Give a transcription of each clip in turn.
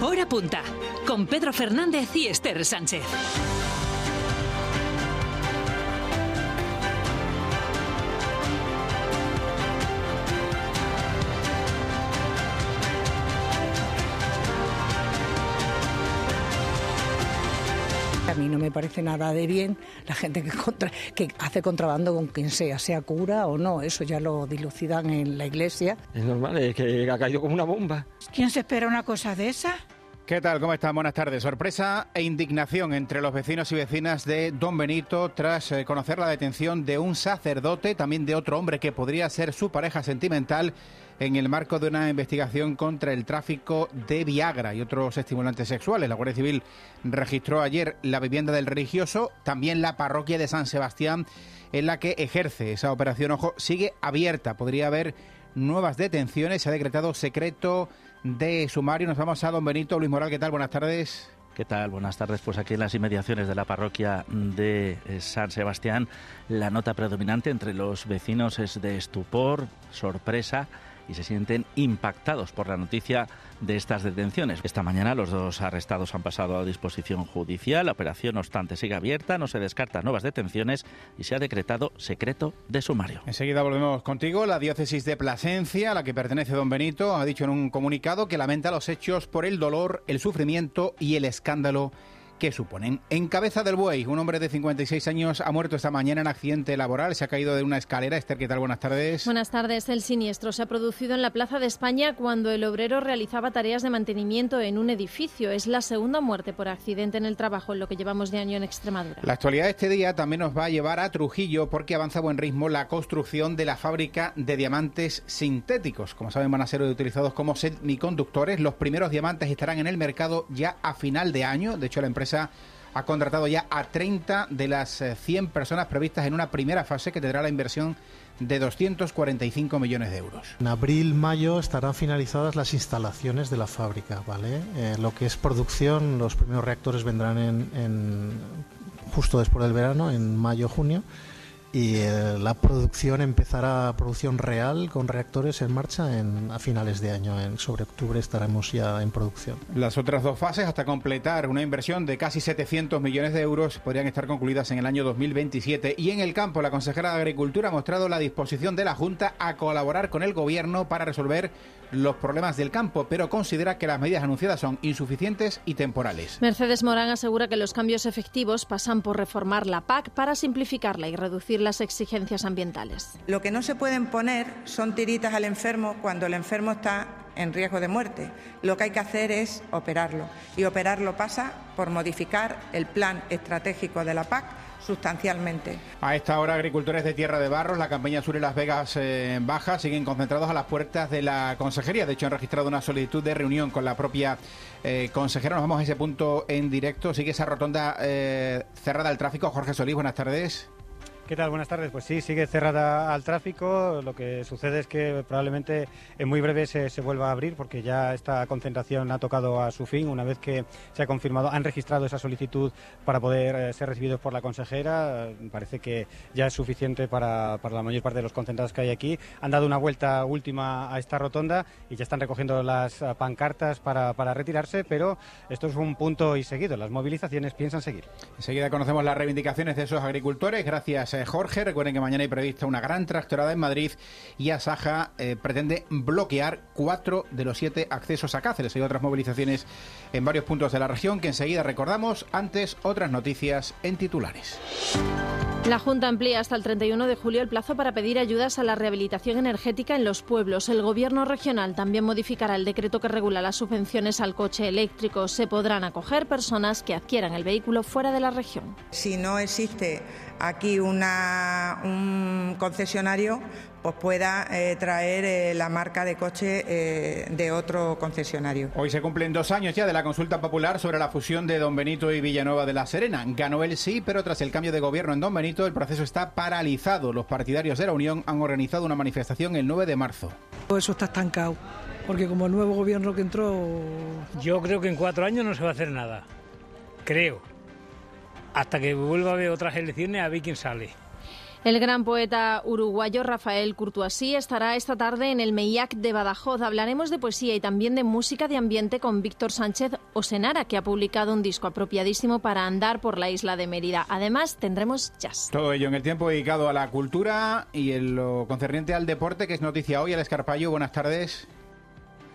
Hora punta, con Pedro Fernández y Esther Sánchez. Mí no me parece nada de bien la gente que, contra- que hace contrabando con quien sea, sea cura o no. Eso ya lo dilucidan en la iglesia. Es normal, es que ha caído como una bomba. ¿Quién se espera una cosa de esa? ¿Qué tal? ¿Cómo están? Buenas tardes. Sorpresa e indignación entre los vecinos y vecinas de Don Benito tras eh, conocer la detención de un sacerdote, también de otro hombre que podría ser su pareja sentimental, en el marco de una investigación contra el tráfico de Viagra y otros estimulantes sexuales. La Guardia Civil registró ayer la vivienda del religioso, también la parroquia de San Sebastián, en la que ejerce esa operación. Ojo, sigue abierta. Podría haber nuevas detenciones. Se ha decretado secreto de sumario. Nos vamos a Don Benito. Luis Moral, ¿qué tal? Buenas tardes. ¿Qué tal? Buenas tardes. Pues aquí en las inmediaciones de la parroquia de eh, San Sebastián, la nota predominante entre los vecinos es de estupor, sorpresa y se sienten impactados por la noticia de estas detenciones. Esta mañana los dos arrestados han pasado a disposición judicial. La operación, no obstante, sigue abierta, no se descartan nuevas detenciones y se ha decretado secreto de sumario. Enseguida volvemos contigo. La diócesis de Plasencia, a la que pertenece Don Benito, ha dicho en un comunicado que lamenta los hechos por el dolor, el sufrimiento y el escándalo que suponen. En cabeza del buey, un hombre de 56 años ha muerto esta mañana en accidente laboral. Se ha caído de una escalera. Esther, ¿qué tal? Buenas tardes. Buenas tardes. El siniestro se ha producido en la Plaza de España cuando el obrero realizaba tareas de mantenimiento en un edificio. Es la segunda muerte por accidente en el trabajo en lo que llevamos de año en Extremadura. La actualidad de este día también nos va a llevar a Trujillo porque avanza a buen ritmo la construcción de la fábrica de diamantes sintéticos. Como saben, van a ser utilizados como semiconductores. Los primeros diamantes estarán en el mercado ya a final de año. De hecho, la empresa ha contratado ya a 30 de las eh, 100 personas previstas en una primera fase que tendrá la inversión de 245 millones de euros. En abril, mayo estarán finalizadas las instalaciones de la fábrica, ¿vale? Eh, lo que es producción, los primeros reactores vendrán en, en- justo después del verano, en mayo, junio, y eh, la producción empezará, producción real con reactores en marcha a finales de año. En, sobre octubre estaremos ya en producción. Las otras dos fases, hasta completar una inversión de casi 700 millones de euros, podrían estar concluidas en el año 2027. Y en el campo, la consejera de Agricultura ha mostrado la disposición de la Junta a colaborar con el Gobierno para resolver los problemas del campo, pero considera que las medidas anunciadas son insuficientes y temporales. Mercedes Morán asegura que los cambios efectivos pasan por reformar la PAC para simplificarla y reducir las exigencias ambientales. Lo que no se pueden poner son tiritas al enfermo cuando el enfermo está en riesgo de muerte. Lo que hay que hacer es operarlo. Y operarlo pasa por modificar el plan estratégico de la PAC sustancialmente. A esta hora, agricultores de Tierra de Barros, la campaña Sur y Las Vegas eh, en Baja, siguen concentrados a las puertas de la consejería. De hecho, han registrado una solicitud de reunión con la propia eh, consejera. Nos vamos a ese punto en directo. Sigue esa rotonda eh, cerrada al tráfico. Jorge Solís, buenas tardes. ¿Qué tal? Buenas tardes. Pues sí, sigue cerrada al tráfico. Lo que sucede es que probablemente en muy breve se, vuelva a abrir porque ya esta concentración ha tocado a su fin una vez que se ha confirmado, han registrado esa solicitud para poder eh, ser recibidos por la consejera. Parece que ya es suficiente para, para la mayor parte de los concentrados que hay aquí. Han dado una vuelta última a esta rotonda y ya están recogiendo las eh, pancartas para, para retirarse, pero esto es un punto y seguido. Las movilizaciones piensan seguir. Enseguida conocemos las reivindicaciones de esos agricultores. Gracias, Jorge. Recuerden que mañana hay prevista una gran tractorada en Madrid y Asaja eh, pretende bloquear cuatro de los siete accesos a Cáceres. Hay otras movilizaciones en varios puntos de la región que enseguida recordamos. Antes, otras noticias en titulares. La Junta amplía hasta el 31 de julio el plazo para pedir ayudas a la rehabilitación energética en los pueblos. El Gobierno regional también modificará el decreto que regula las subvenciones al coche eléctrico. Se podrán acoger personas que adquieran el vehículo fuera de la región. Si no existe aquí una, un concesionario, pues pueda eh, traer eh, la marca de coche eh, de otro concesionario. Hoy se cumplen dos años ya de la consulta popular sobre la fusión de Don Benito y Villanueva de la Serena. Ganó el sí, pero tras el cambio de gobierno en Don Benito, el proceso está paralizado. Los partidarios de la Unión han organizado una manifestación el 9 de marzo. Eso está estancado, porque como el nuevo gobierno que entró... Yo creo que en cuatro años no se va a hacer nada. Creo. Hasta que vuelva a haber otras elecciones a ver quién sale. El gran poeta uruguayo Rafael Curtuasí estará esta tarde en el MEIAC de Badajoz. Hablaremos de poesía y también de música de ambiente con Víctor Sánchez Osenara, que ha publicado un disco apropiadísimo para andar por la isla de Mérida. Además, tendremos jazz. Todo ello en el tiempo dedicado a la cultura y en lo concerniente al deporte, que es noticia hoy. Al Escarpallo, buenas tardes.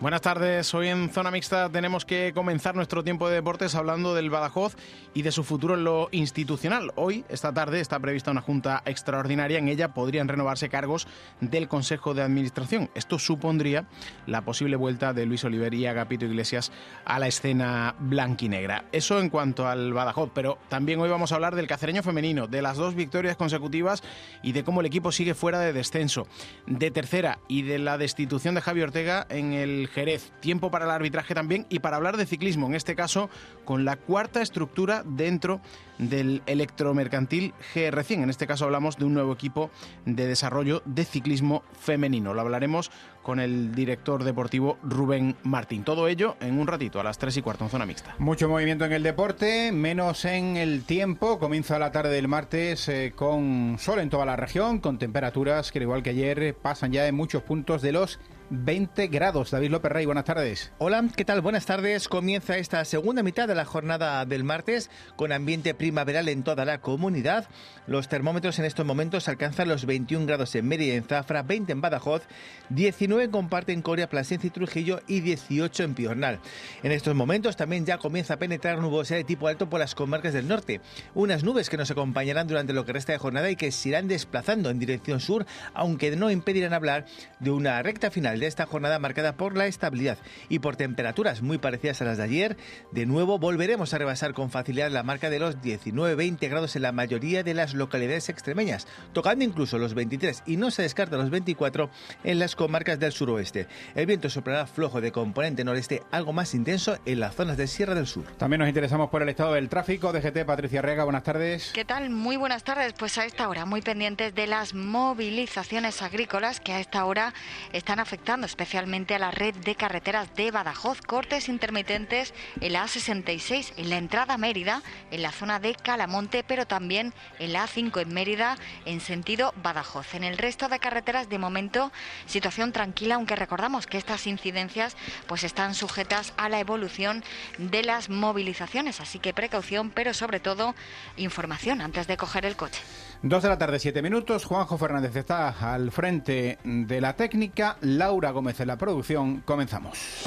Buenas tardes, hoy en Zona Mixta tenemos que comenzar nuestro tiempo de deportes hablando del Badajoz y de su futuro en lo institucional. Hoy, esta tarde, está prevista una junta extraordinaria, en ella podrían renovarse cargos del Consejo de Administración. Esto supondría la posible vuelta de Luis Oliver y Agapito Iglesias a la escena blanquinegra. Eso en cuanto al Badajoz, pero también hoy vamos a hablar del cacereño femenino, de las dos victorias consecutivas y de cómo el equipo sigue fuera de descenso, de tercera y de la destitución de Javi Ortega en el Jerez. Tiempo para el arbitraje también y para hablar de ciclismo, en este caso con la cuarta estructura dentro del electromercantil GR100. En este caso hablamos de un nuevo equipo de desarrollo de ciclismo femenino. Lo hablaremos con el director deportivo Rubén Martín. Todo ello en un ratito, a las 3 y cuarto en zona mixta. Mucho movimiento en el deporte, menos en el tiempo. Comienza la tarde del martes eh, con sol en toda la región, con temperaturas que, al igual que ayer, pasan ya en muchos puntos de los 20 grados. David López Rey, buenas tardes. Hola, ¿qué tal? Buenas tardes. Comienza esta segunda mitad de la jornada del martes con ambiente primaveral en toda la comunidad. Los termómetros en estos momentos alcanzan los 21 grados en Mérida en Zafra, 20 en Badajoz, 19 comparten Coria, Plasencia y Trujillo y 18 en Piornal. En estos momentos también ya comienza a penetrar nubosidad de tipo alto por las comarcas del norte. Unas nubes que nos acompañarán durante lo que resta de jornada y que se irán desplazando en dirección sur, aunque no impedirán hablar de una recta final de esta jornada marcada por la estabilidad y por temperaturas muy parecidas a las de ayer. De nuevo volveremos a rebasar con facilidad la marca de los 19-20 grados en la mayoría de las localidades extremeñas, tocando incluso los 23 y no se descarta los 24 en las comarcas del suroeste. El viento soplará flojo de componente noreste, algo más intenso en las zonas de Sierra del Sur. También nos interesamos por el estado del tráfico. DGT Patricia Rega, buenas tardes. ¿Qué tal? Muy buenas tardes. Pues a esta hora muy pendientes de las movilizaciones agrícolas que a esta hora están afectando especialmente a la red de carreteras de Badajoz. Cortes intermitentes en la A66, en la entrada a Mérida, en la zona de Calamonte, pero también en la A5 en Mérida, en sentido Badajoz. En el resto de carreteras, de momento, situación tranquila, aunque recordamos que estas incidencias pues están sujetas a la evolución de las movilizaciones. Así que precaución, pero sobre todo información antes de coger el coche. Dos de la tarde, siete minutos. Juanjo Fernández está al frente de la técnica. Laura Gómez en la producción. Comenzamos.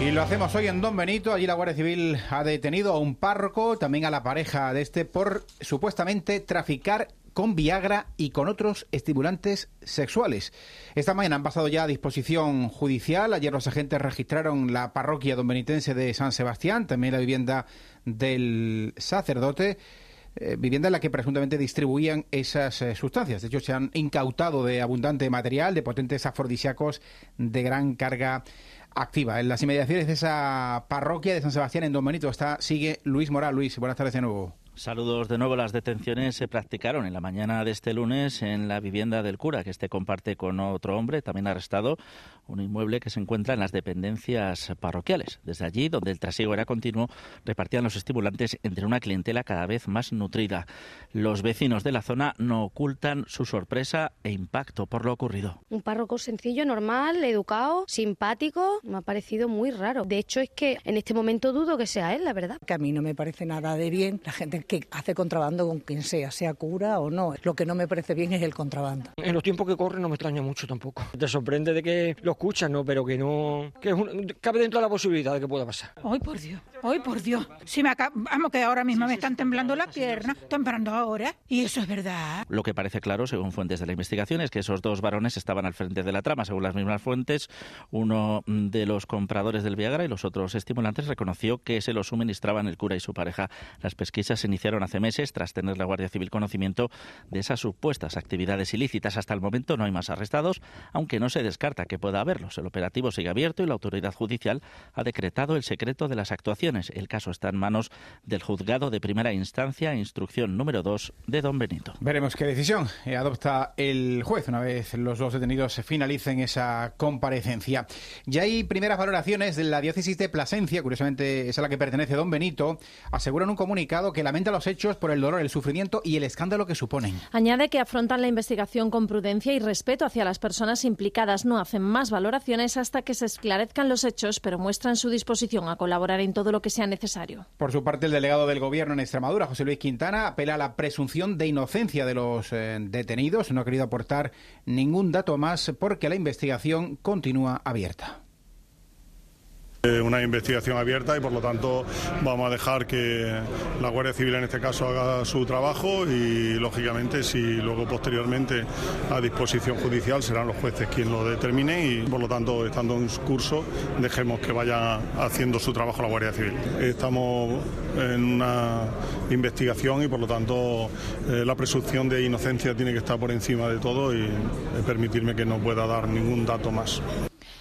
Y lo hacemos hoy en Don Benito. Allí la Guardia Civil ha detenido a un párroco, también a la pareja de este, por supuestamente traficar con Viagra y con otros estimulantes sexuales. Esta mañana han pasado ya a disposición judicial. Ayer los agentes registraron la parroquia don benitense de San Sebastián, también la vivienda del sacerdote. Eh, vivienda en la que presuntamente distribuían esas eh, sustancias. De hecho, se han incautado de abundante material, de potentes afrodisíacos de gran carga activa. En las inmediaciones de esa parroquia de San Sebastián en Don Benito está, sigue Luis Moral. Luis, buenas tardes de nuevo. Saludos de nuevo. Las detenciones se practicaron en la mañana de este lunes en la vivienda del cura, que este comparte con otro hombre, también arrestado, un inmueble que se encuentra en las dependencias parroquiales. Desde allí, donde el trasiego era continuo, repartían los estimulantes entre una clientela cada vez más nutrida. Los vecinos de la zona no ocultan su sorpresa e impacto por lo ocurrido. Un párroco sencillo, normal, educado, simpático, me ha parecido muy raro. De hecho, es que en este momento dudo que sea él, la verdad. Que a mí no me parece nada de bien la gente que hace contrabando con quien sea, sea cura o no. Lo que no me parece bien es el contrabando. En los tiempos que corren no me extraña mucho tampoco. Te sorprende de que lo escuchan, ¿no? Pero que no... que es un- cabe dentro de la posibilidad de que pueda pasar. Ay, por Dios, ay, por Dios. Si me acá, vamos, que ahora mismo me están temblando las piernas, temblando ahora. Y eso es verdad. Lo que parece claro, según fuentes de la investigación, es que esos dos varones estaban al frente de la trama. Según las mismas fuentes, uno de los compradores del Viagra y los otros estimulantes reconoció que se los suministraban el cura y su pareja. Las pesquisas se iniciaron hace meses tras tener la Guardia Civil conocimiento de esas supuestas actividades ilícitas. Hasta el momento no hay más arrestados, aunque no se descarta que pueda haberlos. El operativo sigue abierto y la autoridad judicial ha decretado el secreto de las actuaciones. El caso está en manos del juzgado de primera instancia, instrucción número 2 de Don Benito. Veremos qué decisión eh, adopta el juez una vez los dos detenidos finalicen esa comparecencia. Ya hay primeras valoraciones de la diócesis de Plasencia, curiosamente es a la que pertenece Don Benito, aseguran un comunicado que lamenta lamenta los hechos por el dolor, el sufrimiento y el escándalo que suponen. Añade que afrontan la investigación con prudencia y respeto hacia las personas implicadas. No hacen más valoraciones hasta que se esclarezcan los hechos, pero muestran su disposición a colaborar en todo lo que sea necesario. Por su parte, el delegado del Gobierno en Extremadura, José Luis Quintana, apela a la presunción de inocencia de los eh, detenidos. No ha querido aportar ningún dato más porque la investigación continúa abierta. Eh, una investigación abierta y por lo tanto vamos a dejar que la Guardia Civil en este caso haga su trabajo y lógicamente si luego posteriormente a disposición judicial serán los jueces quienes lo determinen y por lo tanto estando en curso dejemos que vaya haciendo su trabajo la Guardia Civil. Estamos en una investigación y por lo tanto eh, la presunción de inocencia tiene que estar por encima de todo y permitirme que no pueda dar ningún dato más.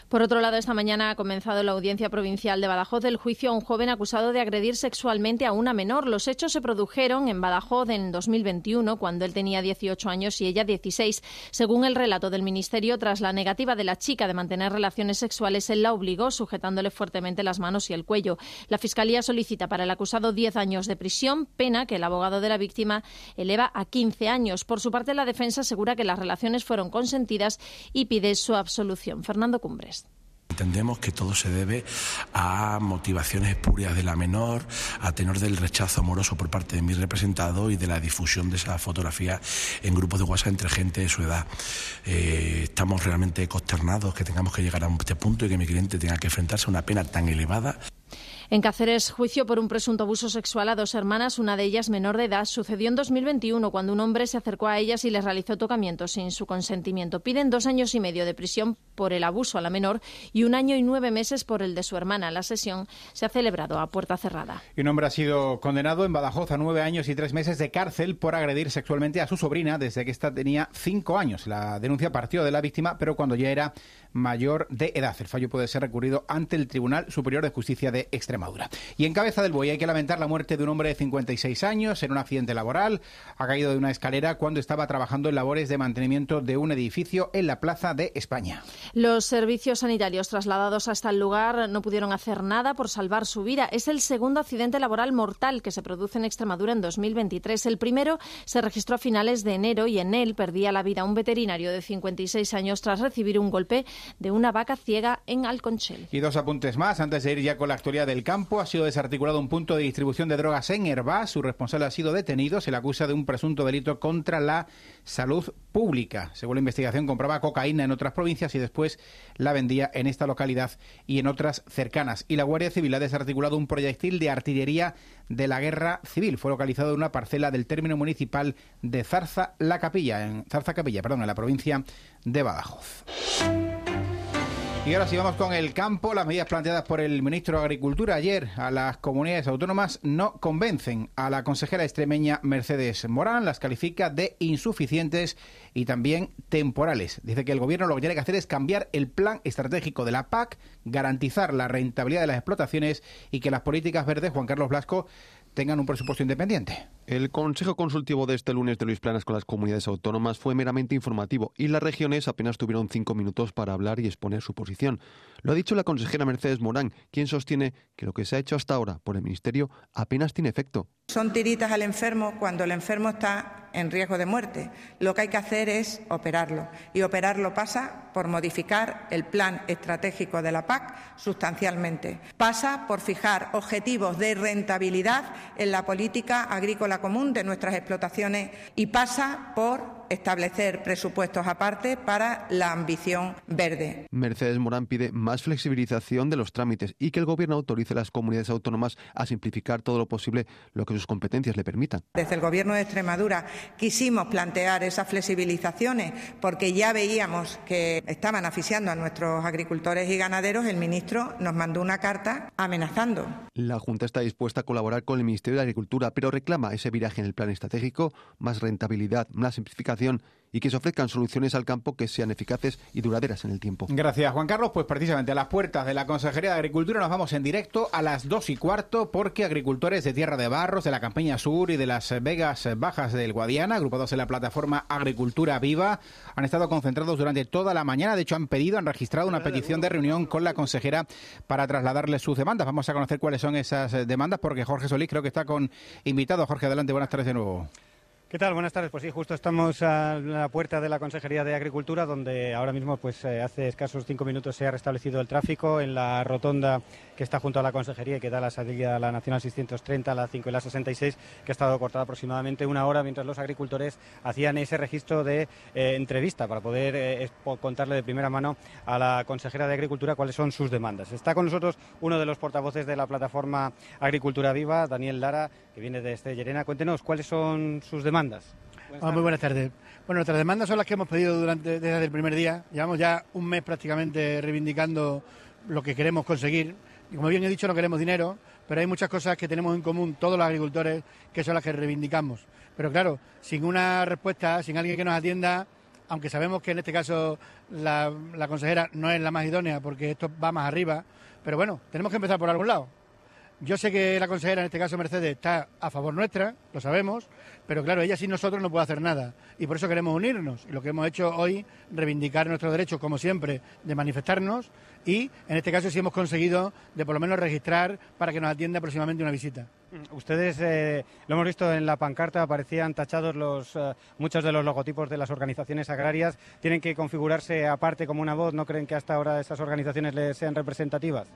Por otro lado, esta mañana ha comenzado la audiencia provincial de Badajoz el juicio a un joven acusado de agredir sexualmente a una menor. Los hechos se produjeron en Badajoz en 2021, cuando él tenía 18 años y ella 16. Según el relato del Ministerio, tras la negativa de la chica de mantener relaciones sexuales, él la obligó, sujetándole fuertemente las manos y el cuello. La Fiscalía solicita para el acusado 10 años de prisión, pena que el abogado de la víctima eleva a 15 años. Por su parte, la defensa asegura que las relaciones fueron consentidas y pide su absolución. Fernando Cumbres. Entendemos que todo se debe a motivaciones espurias de la menor, a tenor del rechazo amoroso por parte de mi representado y de la difusión de esa fotografía en grupos de WhatsApp entre gente de su edad. Eh, estamos realmente consternados que tengamos que llegar a este punto y que mi cliente tenga que enfrentarse a una pena tan elevada. En Cáceres, juicio por un presunto abuso sexual a dos hermanas, una de ellas menor de edad, sucedió en 2021 cuando un hombre se acercó a ellas y les realizó tocamientos sin su consentimiento. Piden dos años y medio de prisión por el abuso a la menor y un año y nueve meses por el de su hermana. La sesión se ha celebrado a puerta cerrada. Y un hombre ha sido condenado en Badajoz a nueve años y tres meses de cárcel por agredir sexualmente a su sobrina desde que ésta tenía cinco años. La denuncia partió de la víctima, pero cuando ya era mayor de edad. El fallo puede ser recurrido ante el Tribunal Superior de Justicia de Extremadura. Y en cabeza del buey hay que lamentar la muerte de un hombre de 56 años en un accidente laboral. Ha caído de una escalera cuando estaba trabajando en labores de mantenimiento de un edificio en la Plaza de España. Los servicios sanitarios trasladados hasta el lugar no pudieron hacer nada por salvar su vida. Es el segundo accidente laboral mortal que se produce en Extremadura en 2023. El primero se registró a finales de enero y en él perdía la vida un veterinario de 56 años tras recibir un golpe de una vaca ciega en Alconchel. Y dos apuntes más antes de ir ya con la actualidad del campo. Ha sido desarticulado un punto de distribución de drogas en Herbás. Su responsable ha sido detenido. Se le acusa de un presunto delito contra la salud pública. Según la investigación, compraba cocaína en otras provincias y después la vendía en esta localidad y en otras cercanas. Y la Guardia Civil ha desarticulado un proyectil de artillería de la Guerra Civil. Fue localizado en una parcela del término municipal de Zarza la Capilla, en Zarza Capilla, perdón, en la provincia de Badajoz. Y ahora sí vamos con el campo. Las medidas planteadas por el ministro de Agricultura ayer a las comunidades autónomas no convencen a la consejera extremeña Mercedes Morán. Las califica de insuficientes y también temporales. Dice que el gobierno lo que tiene que hacer es cambiar el plan estratégico de la PAC, garantizar la rentabilidad de las explotaciones y que las políticas verdes, Juan Carlos Blasco, tengan un presupuesto independiente. El Consejo Consultivo de este lunes de Luis Planas con las comunidades autónomas fue meramente informativo y las regiones apenas tuvieron cinco minutos para hablar y exponer su posición. Lo ha dicho la consejera Mercedes Morán, quien sostiene que lo que se ha hecho hasta ahora por el Ministerio apenas tiene efecto. Son tiritas al enfermo cuando el enfermo está en riesgo de muerte. Lo que hay que hacer es operarlo. Y operarlo pasa por modificar el plan estratégico de la PAC sustancialmente. Pasa por fijar objetivos de rentabilidad en la política agrícola común de nuestras explotaciones y pasa por establecer presupuestos aparte para la ambición verde. Mercedes Morán pide más flexibilización de los trámites y que el Gobierno autorice a las comunidades autónomas a simplificar todo lo posible lo que sus competencias le permitan. Desde el Gobierno de Extremadura quisimos plantear esas flexibilizaciones porque ya veíamos que estaban asfixiando a nuestros agricultores y ganaderos. El ministro nos mandó una carta amenazando. La Junta está dispuesta a colaborar con el Ministerio de Agricultura, pero reclama ese viraje en el plan estratégico, más rentabilidad, más simplificación y que se ofrezcan soluciones al campo que sean eficaces y duraderas en el tiempo. Gracias, Juan Carlos. Pues precisamente a las puertas de la Consejería de Agricultura nos vamos en directo a las dos y cuarto porque agricultores de Tierra de Barros, de la Campiña Sur y de las Vegas Bajas del Guadiana, agrupados en la plataforma Agricultura Viva, han estado concentrados durante toda la mañana. De hecho, han pedido, han registrado una petición de reunión con la consejera para trasladarles sus demandas. Vamos a conocer cuáles son esas demandas porque Jorge Solís creo que está con invitado. Jorge, adelante, buenas tardes de nuevo. ¿Qué tal? Buenas tardes. Pues sí, justo estamos a la puerta de la Consejería de Agricultura, donde ahora mismo, pues eh, hace escasos cinco minutos se ha restablecido el tráfico en la rotonda que está junto a la Consejería y que da la salida a la Nacional 630, la 5 y la 66, que ha estado cortada aproximadamente una hora mientras los agricultores hacían ese registro de eh, entrevista para poder eh, contarle de primera mano a la consejera de Agricultura cuáles son sus demandas. Está con nosotros uno de los portavoces de la plataforma Agricultura Viva, Daniel Lara, que viene desde Llerena. Cuéntenos cuáles son sus demandas. Muy buenas tardes. Bueno, nuestras demandas son las que hemos pedido durante, desde el primer día. Llevamos ya un mes prácticamente reivindicando lo que queremos conseguir. Y como bien he dicho, no queremos dinero, pero hay muchas cosas que tenemos en común todos los agricultores que son las que reivindicamos. Pero claro, sin una respuesta, sin alguien que nos atienda, aunque sabemos que en este caso la, la consejera no es la más idónea porque esto va más arriba, pero bueno, tenemos que empezar por algún lado. Yo sé que la consejera, en este caso Mercedes, está a favor nuestra, lo sabemos, pero claro, ella sin nosotros no puede hacer nada. Y por eso queremos unirnos. Y lo que hemos hecho hoy, reivindicar nuestros derechos, como siempre, de manifestarnos. Y en este caso sí hemos conseguido de por lo menos registrar para que nos atienda próximamente una visita. Mm, ustedes, eh, lo hemos visto en la pancarta, aparecían tachados los, eh, muchos de los logotipos de las organizaciones agrarias. ¿Tienen que configurarse aparte como una voz? ¿No creen que hasta ahora esas organizaciones les sean representativas?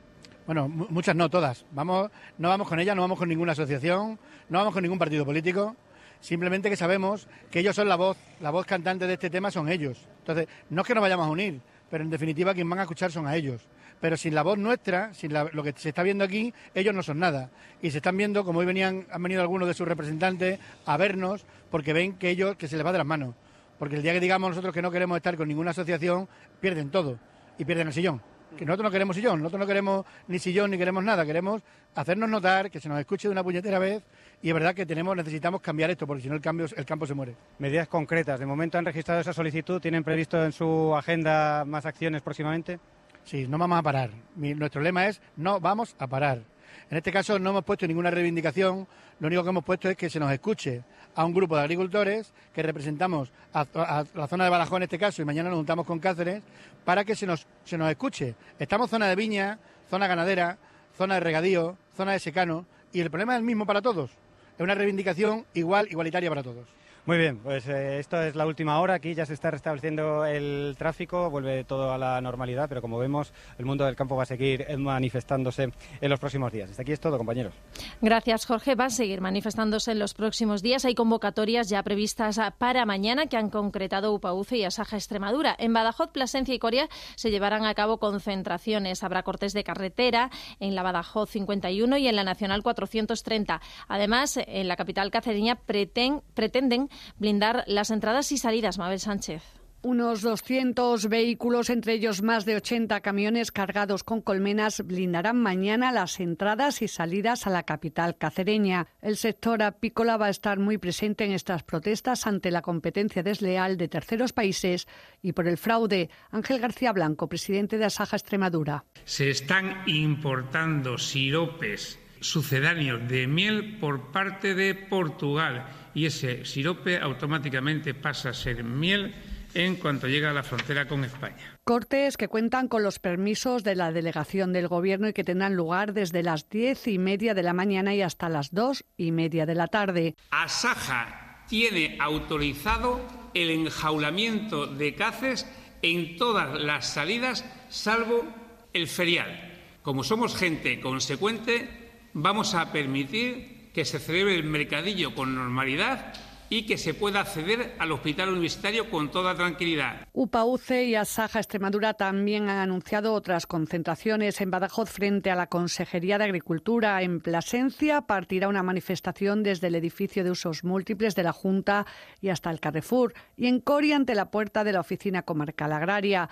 Bueno, muchas no, todas. Vamos, no vamos con ellas, no vamos con ninguna asociación, no vamos con ningún partido político. Simplemente que sabemos que ellos son la voz, la voz cantante de este tema son ellos. Entonces, no es que nos vayamos a unir, pero en definitiva quien van a escuchar son a ellos. Pero sin la voz nuestra, sin lo que se está viendo aquí, ellos no son nada. Y se están viendo, como hoy venían, han venido algunos de sus representantes a vernos, porque ven que ellos, que se les va de las manos. Porque el día que digamos nosotros que no queremos estar con ninguna asociación, pierden todo y pierden el sillón que nosotros no queremos sillón, nosotros no queremos ni sillón ni queremos nada, queremos hacernos notar, que se nos escuche de una puñetera vez y es verdad que tenemos, necesitamos cambiar esto porque si no el, cambio, el campo se muere. Medidas concretas, de momento han registrado esa solicitud, ¿tienen previsto en su agenda más acciones próximamente? Sí, no vamos a parar. nuestro lema es no vamos a parar. En este caso no hemos puesto ninguna reivindicación, lo único que hemos puesto es que se nos escuche a un grupo de agricultores que representamos a, la zona de Badajoz en este caso y mañana nos juntamos con Cáceres para que se nos, se nos escuche. Estamos zona de viña, zona ganadera, zona de regadío, zona de secano y el problema es el mismo para todos. Es una reivindicación igual, igualitaria para todos. Muy bien, pues eh, esto es la última hora. Aquí ya se está restableciendo el tráfico, vuelve todo a la normalidad, pero como vemos, el mundo del campo va a seguir manifestándose en los próximos días. Hasta aquí es todo, compañeros. Gracias, Jorge. Va a seguir manifestándose en los próximos días. Hay convocatorias ya previstas para mañana que han concretado UPAUCE y Asaja Extremadura. En Badajoz, Plasencia y Coria se llevarán a cabo concentraciones. Habrá cortes de carretera en la Badajoz 51 y en la Nacional 430. Además, en la capital cacereña pretenden blindar las entradas y salidas, Mabel Sánchez. Unos 200 vehículos, entre ellos más de 80 camiones cargados con colmenas, blindarán mañana las entradas y salidas a la capital cacereña. El sector apícola va a estar muy presente en estas protestas ante la competencia desleal de terceros países y por el fraude. Ángel García Blanco, presidente de Asaja Extremadura. Se están importando siropes sucedáneos de miel por parte de Portugal y ese sirope automáticamente pasa a ser miel en cuanto llega a la frontera con España. Cortes que cuentan con los permisos de la delegación del Gobierno y que tendrán lugar desde las diez y media de la mañana y hasta las dos y media de la tarde. Asaja tiene autorizado el enjaulamiento de caces en todas las salidas, salvo el ferial. Como somos gente consecuente, vamos a permitir que se celebre el mercadillo con normalidad y que se pueda acceder al hospital universitario con toda tranquilidad. UPAUCE y Asaja Extremadura también han anunciado otras concentraciones en Badajoz frente a la Consejería de Agricultura. En Plasencia partirá una manifestación desde el edificio de usos múltiples de la Junta y hasta el Carrefour y en Coria ante la puerta de la Oficina Comarcal Agraria.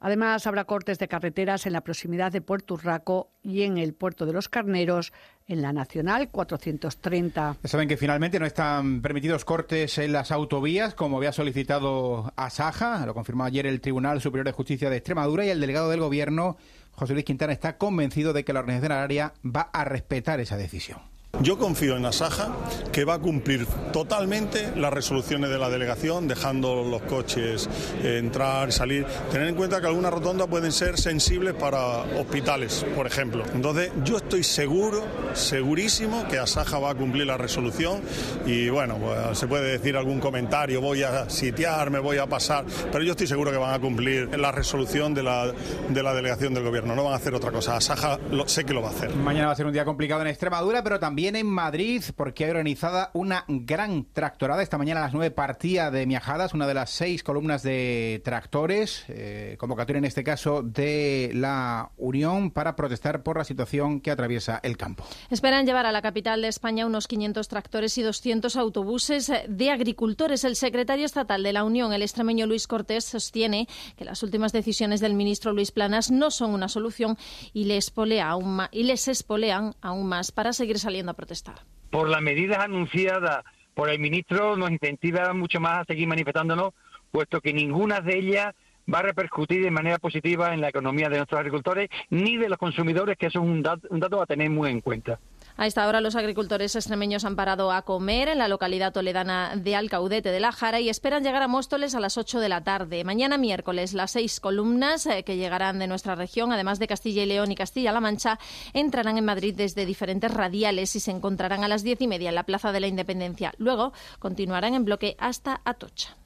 Además, habrá cortes de carreteras en la proximidad de Puerto Urraco y en el puerto de los Carneros, en la Nacional 430. Saben que finalmente no están permitidos cortes en las autovías, como había solicitado Asaja, lo confirmó ayer el Tribunal Superior de Justicia de Extremadura y el delegado del Gobierno, José Luis Quintana, está convencido de que la organización agraria va a respetar esa decisión. Yo confío en Asaja que va a cumplir totalmente las resoluciones de la delegación, dejando los coches entrar y salir. Tener en cuenta que algunas rotondas pueden ser sensibles para hospitales, por ejemplo. Entonces, yo estoy seguro, segurísimo que Asaja va a cumplir la resolución y bueno, pues, se puede decir algún comentario, voy a sitiar, me voy a pasar, pero yo estoy seguro que van a cumplir la resolución de la, de la delegación del gobierno, no van a hacer otra cosa. Asaja sé que lo va a hacer. Mañana va a ser un día complicado en Extremadura, pero también en Madrid porque hay organizada una gran tractorada. Esta mañana a las nueve partía de Miajadas, una de las seis columnas de tractores, eh, convocatoria en este caso de la Unión para protestar por la situación que atraviesa el campo. Esperan llevar a la capital de España unos 500 tractores y 200 autobuses de agricultores. El secretario estatal de la Unión, el extremeño Luis Cortés, sostiene que las últimas decisiones del ministro Luis Planas no son una solución y les, aún y les espolean aún más para seguir saliendo a protestar. Por las medidas anunciadas por el ministro nos incentiva mucho más a seguir manifestándonos, puesto que ninguna de ellas va a repercutir de manera positiva en la economía de nuestros agricultores ni de los consumidores, que eso es un dato, a tener muy en cuenta. A esta hora los agricultores extremeños han parado a comer en la localidad toledana de Alcaudete de la Jara y esperan llegar a Móstoles a las 8 de la tarde. Mañana miércoles las seis columnas eh, que llegarán de nuestra región, además de Castilla y León y Castilla-La Mancha, entrarán en Madrid desde diferentes radiales y se encontrarán a las diez y media en la Plaza de la Independencia. Luego continuarán en bloque hasta Atocha.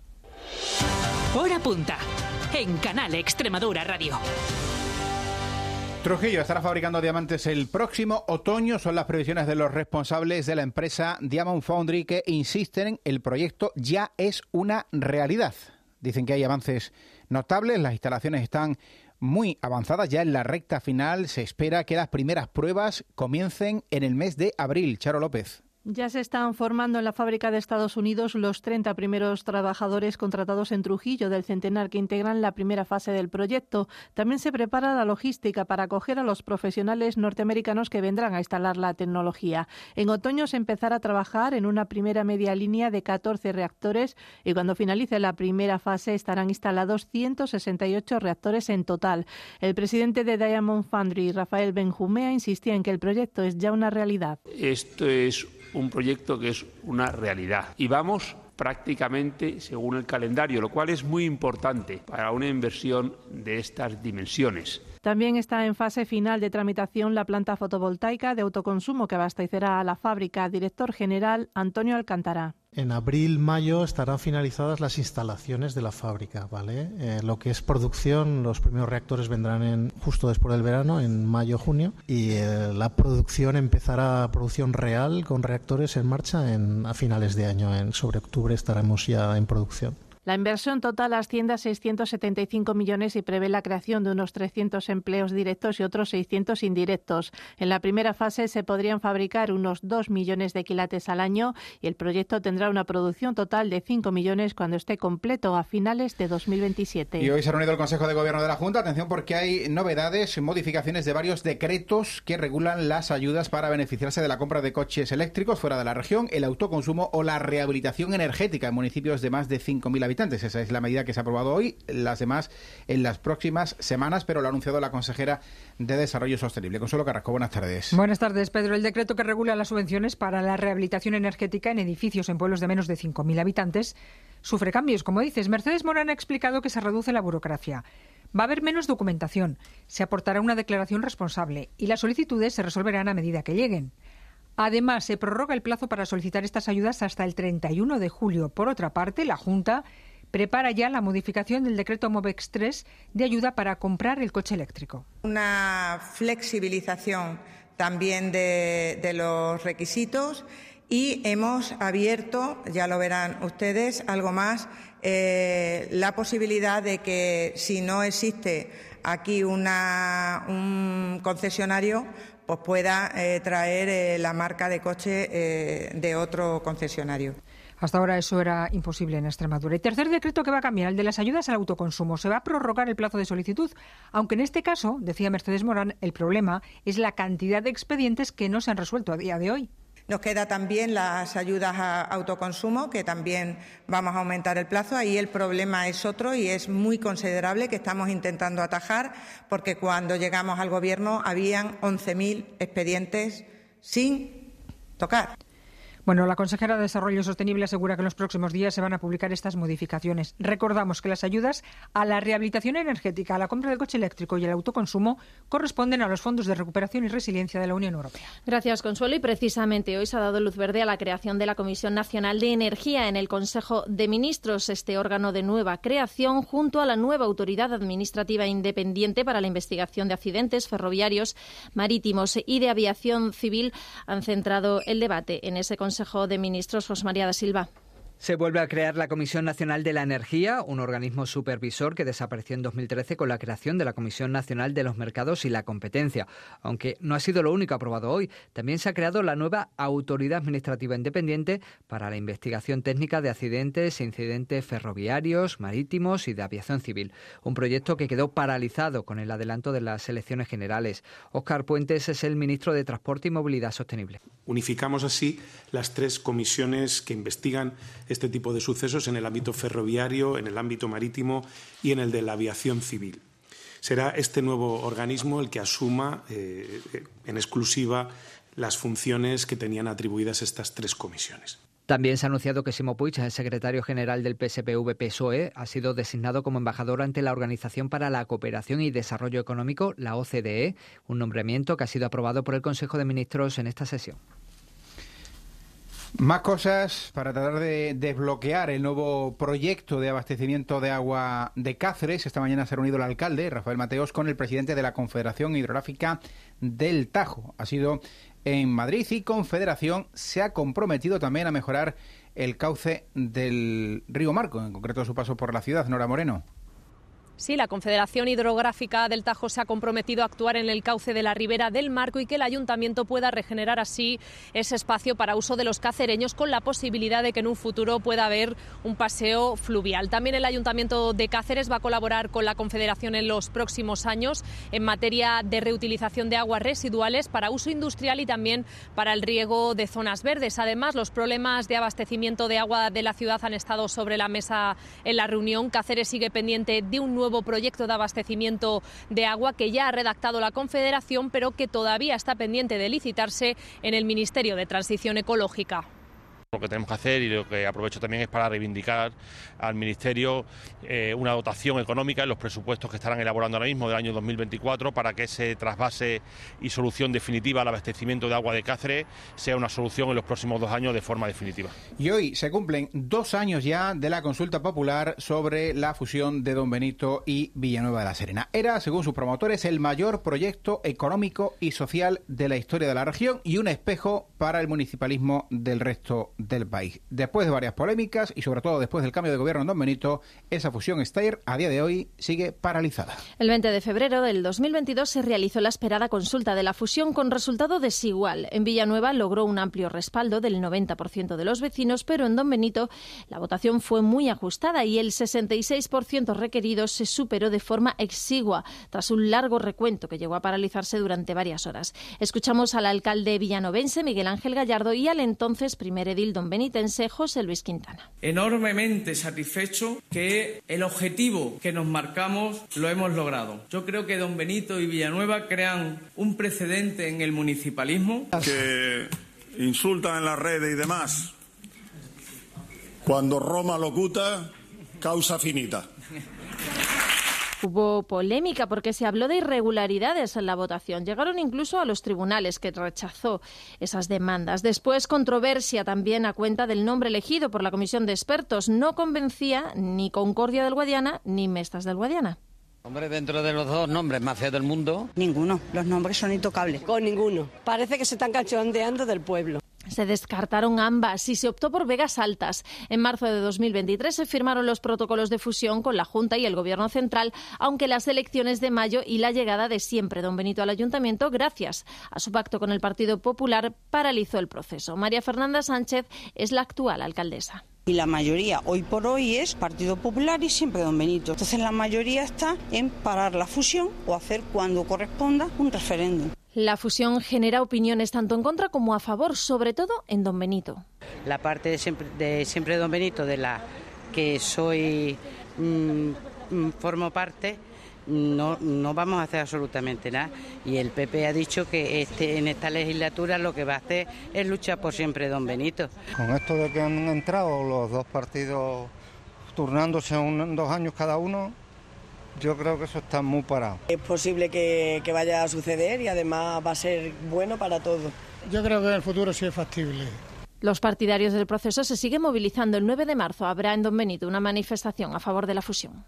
Hora punta en Canal Extremadura Radio. Trujillo estará fabricando diamantes el próximo otoño. Son las previsiones de los responsables de la empresa Diamond Foundry que insisten en el proyecto ya es una realidad. Dicen que hay avances notables, las instalaciones están muy avanzadas, ya en la recta final se espera que las primeras pruebas comiencen en el mes de abril. Charo López. Ya se están formando en la fábrica de Estados Unidos los 30 primeros trabajadores contratados en Trujillo del Centenar que integran la primera fase del proyecto. También se prepara la logística para acoger a los profesionales norteamericanos que vendrán a instalar la tecnología. En otoño se empezará a trabajar en una primera media línea de 14 reactores y cuando finalice la primera fase estarán instalados 168 reactores en total. El presidente de Diamond Foundry, Rafael Benjumea, insistía en que el proyecto es ya una realidad. Esto es un proyecto que es una realidad. Y vamos prácticamente según el calendario, lo cual es muy importante para una inversión de estas dimensiones. También está en fase final de tramitación la planta fotovoltaica de autoconsumo que abastecerá a la fábrica. Director general Antonio Alcántara. En abril, mayo estarán finalizadas las instalaciones de la fábrica, ¿vale? Eh, lo que es producción, los primeros reactores vendrán en, justo después del verano, en mayo, junio, y eh, la producción empezará, producción real con reactores en marcha en, a finales de año, en sobre octubre estaremos ya en producción. La inversión total asciende a 675 millones y prevé la creación de unos 300 empleos directos y otros 600 indirectos. En la primera fase se podrían fabricar unos 2 millones de quilates al año y el proyecto tendrá una producción total de 5 millones cuando esté completo a finales de 2027. Y hoy se ha reunido el Consejo de Gobierno de la Junta. Atención porque hay novedades, modificaciones de varios decretos que regulan las ayudas para beneficiarse de la compra de coches eléctricos fuera de la región, el autoconsumo o la rehabilitación energética en municipios de más de 5.000 habitantes. Esa es la medida que se ha aprobado hoy, las demás en las próximas semanas, pero lo ha anunciado la consejera de Desarrollo Sostenible. Consuelo Carrasco, buenas tardes. Buenas tardes, Pedro. El decreto que regula las subvenciones para la rehabilitación energética en edificios en pueblos de menos de 5.000 habitantes sufre cambios. Como dices, Mercedes Morán ha explicado que se reduce la burocracia. Va a haber menos documentación, se aportará una declaración responsable y las solicitudes se resolverán a medida que lleguen. Además, se prorroga el plazo para solicitar estas ayudas hasta el 31 de julio. Por otra parte, la Junta prepara ya la modificación del decreto MOVEX 3 de ayuda para comprar el coche eléctrico. Una flexibilización también de, los requisitos y hemos abierto, ya lo verán ustedes, algo más, eh, la posibilidad de que si no existe aquí un concesionario, pues pueda eh, traer eh, la marca de coche de otro concesionario. Hasta ahora eso era imposible en Extremadura. Y tercer decreto que va a cambiar, el de las ayudas al autoconsumo. Se va a prorrogar el plazo de solicitud, aunque en este caso, decía Mercedes Morán, el problema es la cantidad de expedientes que no se han resuelto a día de hoy. Nos queda también las ayudas a autoconsumo, que también vamos a aumentar el plazo. Ahí el problema es otro y es muy considerable que estamos intentando atajar, porque cuando llegamos al Gobierno habían 11.000 expedientes sin tocar. Bueno, la consejera de Desarrollo Sostenible asegura que en los próximos días se van a publicar estas modificaciones. Recordamos que las ayudas a la rehabilitación energética, a la compra del coche eléctrico y al autoconsumo corresponden a los fondos de recuperación y resiliencia de la Unión Europea. Gracias, Consuelo. Y precisamente hoy se ha dado luz verde a la creación de la Comisión Nacional de Energía en el Consejo de Ministros, este órgano de nueva creación, junto a la nueva Autoridad Administrativa Independiente para la Investigación de Accidentes Ferroviarios, Marítimos y de Aviación Civil, han centrado el debate en ese Consejo Consejo de Ministros, José María da Silva. Se vuelve a crear la Comisión Nacional de la Energía, un organismo supervisor que desapareció en 2013 con la creación de la Comisión Nacional de los Mercados y la Competencia. Aunque no ha sido lo único aprobado hoy, también se ha creado la nueva Autoridad Administrativa Independiente para la investigación técnica de accidentes e incidentes ferroviarios, marítimos y de aviación civil. Un proyecto que quedó paralizado con el adelanto de las elecciones generales. Óscar Puentes es el ministro de Transporte y Movilidad Sostenible. Unificamos así las tres comisiones que investigan este tipo de sucesos en el ámbito ferroviario, en el ámbito marítimo y en el de la aviación civil. Será este nuevo organismo el que asuma eh, en exclusiva las funciones que tenían atribuidas estas tres comisiones. También se ha anunciado que Simo Puig, el secretario general del PSPV-PSOE, ha sido designado como embajador ante la Organización para la Cooperación y Desarrollo Económico, la OCDE, un nombramiento que ha sido aprobado por el Consejo de Ministros en esta sesión. Más cosas para tratar de desbloquear el nuevo proyecto de abastecimiento de agua de Cáceres. Esta mañana se ha reunido el alcalde, Rafael Mateos, con el presidente de la Confederación Hidrográfica del Tajo. Ha sido en Madrid y Confederación se ha comprometido también a mejorar el cauce del río Marco, en concreto su paso por la ciudad. Nora Moreno. Sí, la Confederación Hidrográfica del Tajo se ha comprometido a actuar en el cauce de la ribera del Marco y que el ayuntamiento pueda regenerar así ese espacio para uso de los cacereños con la posibilidad de que en un futuro pueda haber un paseo fluvial. También el ayuntamiento de Cáceres va a colaborar con la Confederación en los próximos años en materia de reutilización de aguas residuales para uso industrial y también para el riego de zonas verdes. Además, los problemas de abastecimiento de agua de la ciudad han estado sobre la mesa en la reunión. Cáceres sigue pendiente de un nuevo proyecto de abastecimiento de agua que ya ha redactado la Confederación, pero que todavía está pendiente de licitarse en el Ministerio de Transición Ecológica. Lo que tenemos que hacer y lo que aprovecho también es para reivindicar al Ministerio eh, una dotación económica en los presupuestos que estarán elaborando ahora mismo del año 2024 para que ese trasvase y solución definitiva al abastecimiento de agua de Cáceres sea una solución en los próximos dos años de forma definitiva. Y hoy se cumplen dos años ya de la consulta popular sobre la fusión de Don Benito y Villanueva de la Serena. Era, según sus promotores, el mayor proyecto económico y social de la historia de la región y un espejo para el municipalismo del resto del país. Después de varias polémicas y sobre todo después del cambio de gobierno en Don Benito, esa fusión Steyr a día de hoy sigue paralizada. El 20 de febrero del 2022 se realizó la esperada consulta de la fusión con resultado desigual. En Villanueva logró un amplio respaldo del 90% de los vecinos, pero en Don Benito la votación fue muy ajustada y el 66% requerido se superó de forma exigua tras un largo recuento que llegó a paralizarse durante varias horas. Escuchamos al alcalde villanovense Miguel Ángel Gallardo y al entonces primer edil don benitense José Luis Quintana. Enormemente satisfecho que el objetivo que nos marcamos lo hemos logrado. Yo creo que don Benito y Villanueva crean un precedente en el municipalismo. Que insultan en las redes y demás. Cuando Roma locuta, causa finita. Hubo polémica porque se habló de irregularidades en la votación. Llegaron incluso a los tribunales que rechazó esas demandas. Después, controversia también a cuenta del nombre elegido por la comisión de expertos. No convencía ni Concordia del Guadiana ni Mestas del Guadiana. Hombre, dentro de los dos nombres más feos del mundo. Ninguno. Los nombres son intocables. Con ninguno. Parece que se están cachondeando del pueblo. Se descartaron ambas y se optó por Vegas Altas. En marzo de 2023 se firmaron los protocolos de fusión con la Junta y el Gobierno central, aunque las elecciones de mayo y la llegada de siempre don Benito al ayuntamiento, gracias a su pacto con el Partido Popular, paralizó el proceso. María Fernanda Sánchez es la actual alcaldesa. Y la mayoría hoy por hoy es Partido Popular y siempre Don Benito. Entonces la mayoría está en parar la fusión o hacer cuando corresponda un referéndum. La fusión genera opiniones tanto en contra como a favor, sobre todo en Don Benito. La parte de siempre de, siempre Don Benito, de la que soy, mm, mm, formo parte, no, no vamos a hacer absolutamente nada. Y el PP ha dicho que este, en esta legislatura lo que va a hacer es luchar por siempre Don Benito. Con esto de que han entrado los dos partidos turnándose un, dos años cada uno, yo creo que eso está muy parado. Es posible que, que vaya a suceder y además va a ser bueno para todos. Yo creo que en el futuro sí es factible. Los partidarios del proceso se siguen movilizando. El 9 de marzo habrá en Don Benito una manifestación a favor de la fusión.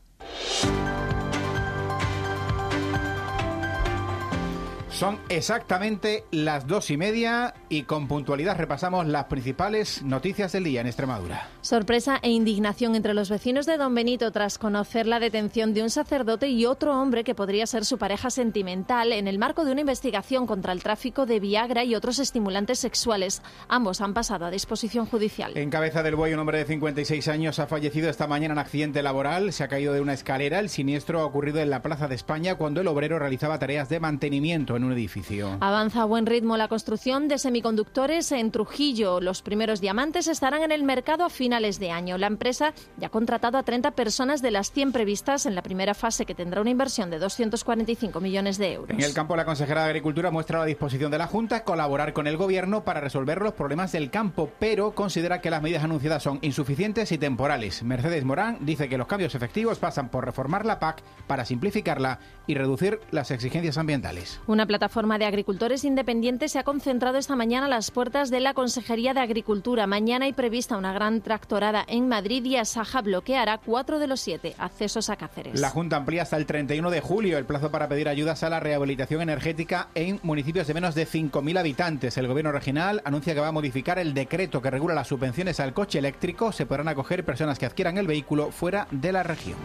Son exactamente las dos y media y con puntualidad repasamos las principales noticias del día en Extremadura. Sorpresa e indignación entre los vecinos de Don Benito tras conocer la detención de un sacerdote y otro hombre que podría ser su pareja sentimental en el marco de una investigación contra el tráfico de Viagra y otros estimulantes sexuales. Ambos han pasado a disposición judicial. En cabeza del buey, un hombre de 56 años ha fallecido esta mañana en accidente laboral. Se ha caído de una escalera. El siniestro ha ocurrido en la Plaza de España cuando el obrero realizaba tareas de mantenimiento en un edificio. Avanza a buen ritmo la construcción de semiconductores en Trujillo. Los primeros diamantes estarán en el mercado a finales de año. La empresa ya ha contratado a 30 personas de las 100 previstas en la primera fase, que tendrá una inversión de 245 millones de euros. En el campo, la consejera de Agricultura muestra la disposición de la Junta colaborar con el Gobierno para resolver los problemas del campo, pero considera que las medidas anunciadas son insuficientes y temporales. Mercedes Morán dice que los cambios efectivos pasan por reformar la PAC para simplificarla y reducir las exigencias ambientales. Una plataforma de agricultores independientes se ha concentrado esta mañana a las puertas de la Consejería de Agricultura. Mañana hay prevista una gran tractorada en Madrid y Asaja bloqueará cuatro de los siete accesos a Cáceres. La Junta amplía hasta el 31 de julio el plazo para pedir ayudas a la rehabilitación energética en municipios de menos de 5.000 habitantes. El Gobierno regional anuncia que va a modificar el decreto que regula las subvenciones al coche eléctrico. Se podrán acoger personas que adquieran el vehículo fuera de la región.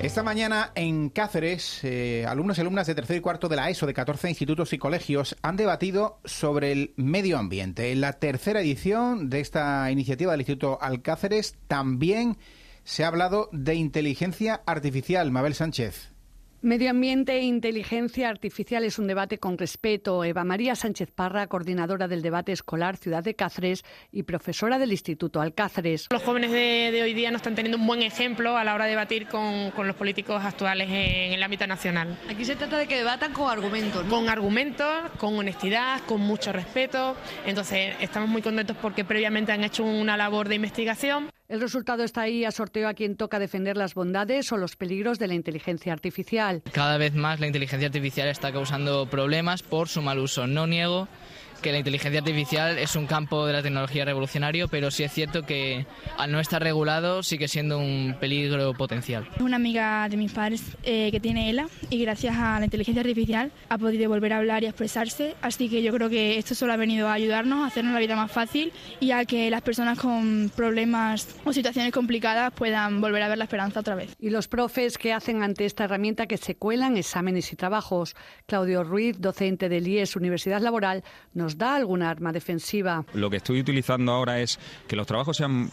Esta mañana en Cáceres, eh, alumnos y alumnas de tercer y cuarto de la ESO de 14 institutos y colegios han debatido sobre el medio ambiente. En la tercera edición de esta iniciativa del Instituto Alcáceres también se ha hablado de inteligencia artificial. Mabel Sánchez. Medio ambiente e inteligencia artificial es un debate con respeto. Eva María Sánchez Parra, coordinadora del debate escolar Ciudad de Cáceres y profesora del Instituto Alcáceres. Los jóvenes de, hoy día no están teniendo un buen ejemplo a la hora de debatir con, los políticos actuales en, el ámbito nacional. Aquí se trata de que debatan con argumentos. Con argumentos, con honestidad, con mucho respeto. Entonces, estamos muy contentos porque previamente han hecho una labor de investigación. El resultado está ahí a sorteo a quien toca defender las bondades o los peligros de la inteligencia artificial. Cada vez más la inteligencia artificial está causando problemas por su mal uso. No niego que la inteligencia artificial es un campo de la tecnología revolucionario, pero sí es cierto que al no estar regulado sigue siendo un peligro potencial. Una amiga de mis padres eh, que tiene ELA y gracias a la inteligencia artificial ha podido volver a hablar y a expresarse, así que yo creo que esto solo ha venido a ayudarnos a hacernos la vida más fácil y a que las personas con problemas o situaciones complicadas puedan volver a ver la esperanza otra vez. Y los profes que hacen ante esta herramienta que se cuelan exámenes y trabajos. Claudio Ruiz, docente del IES Universidad Laboral, nos da alguna arma defensiva. Lo que estoy utilizando ahora es que los trabajos sean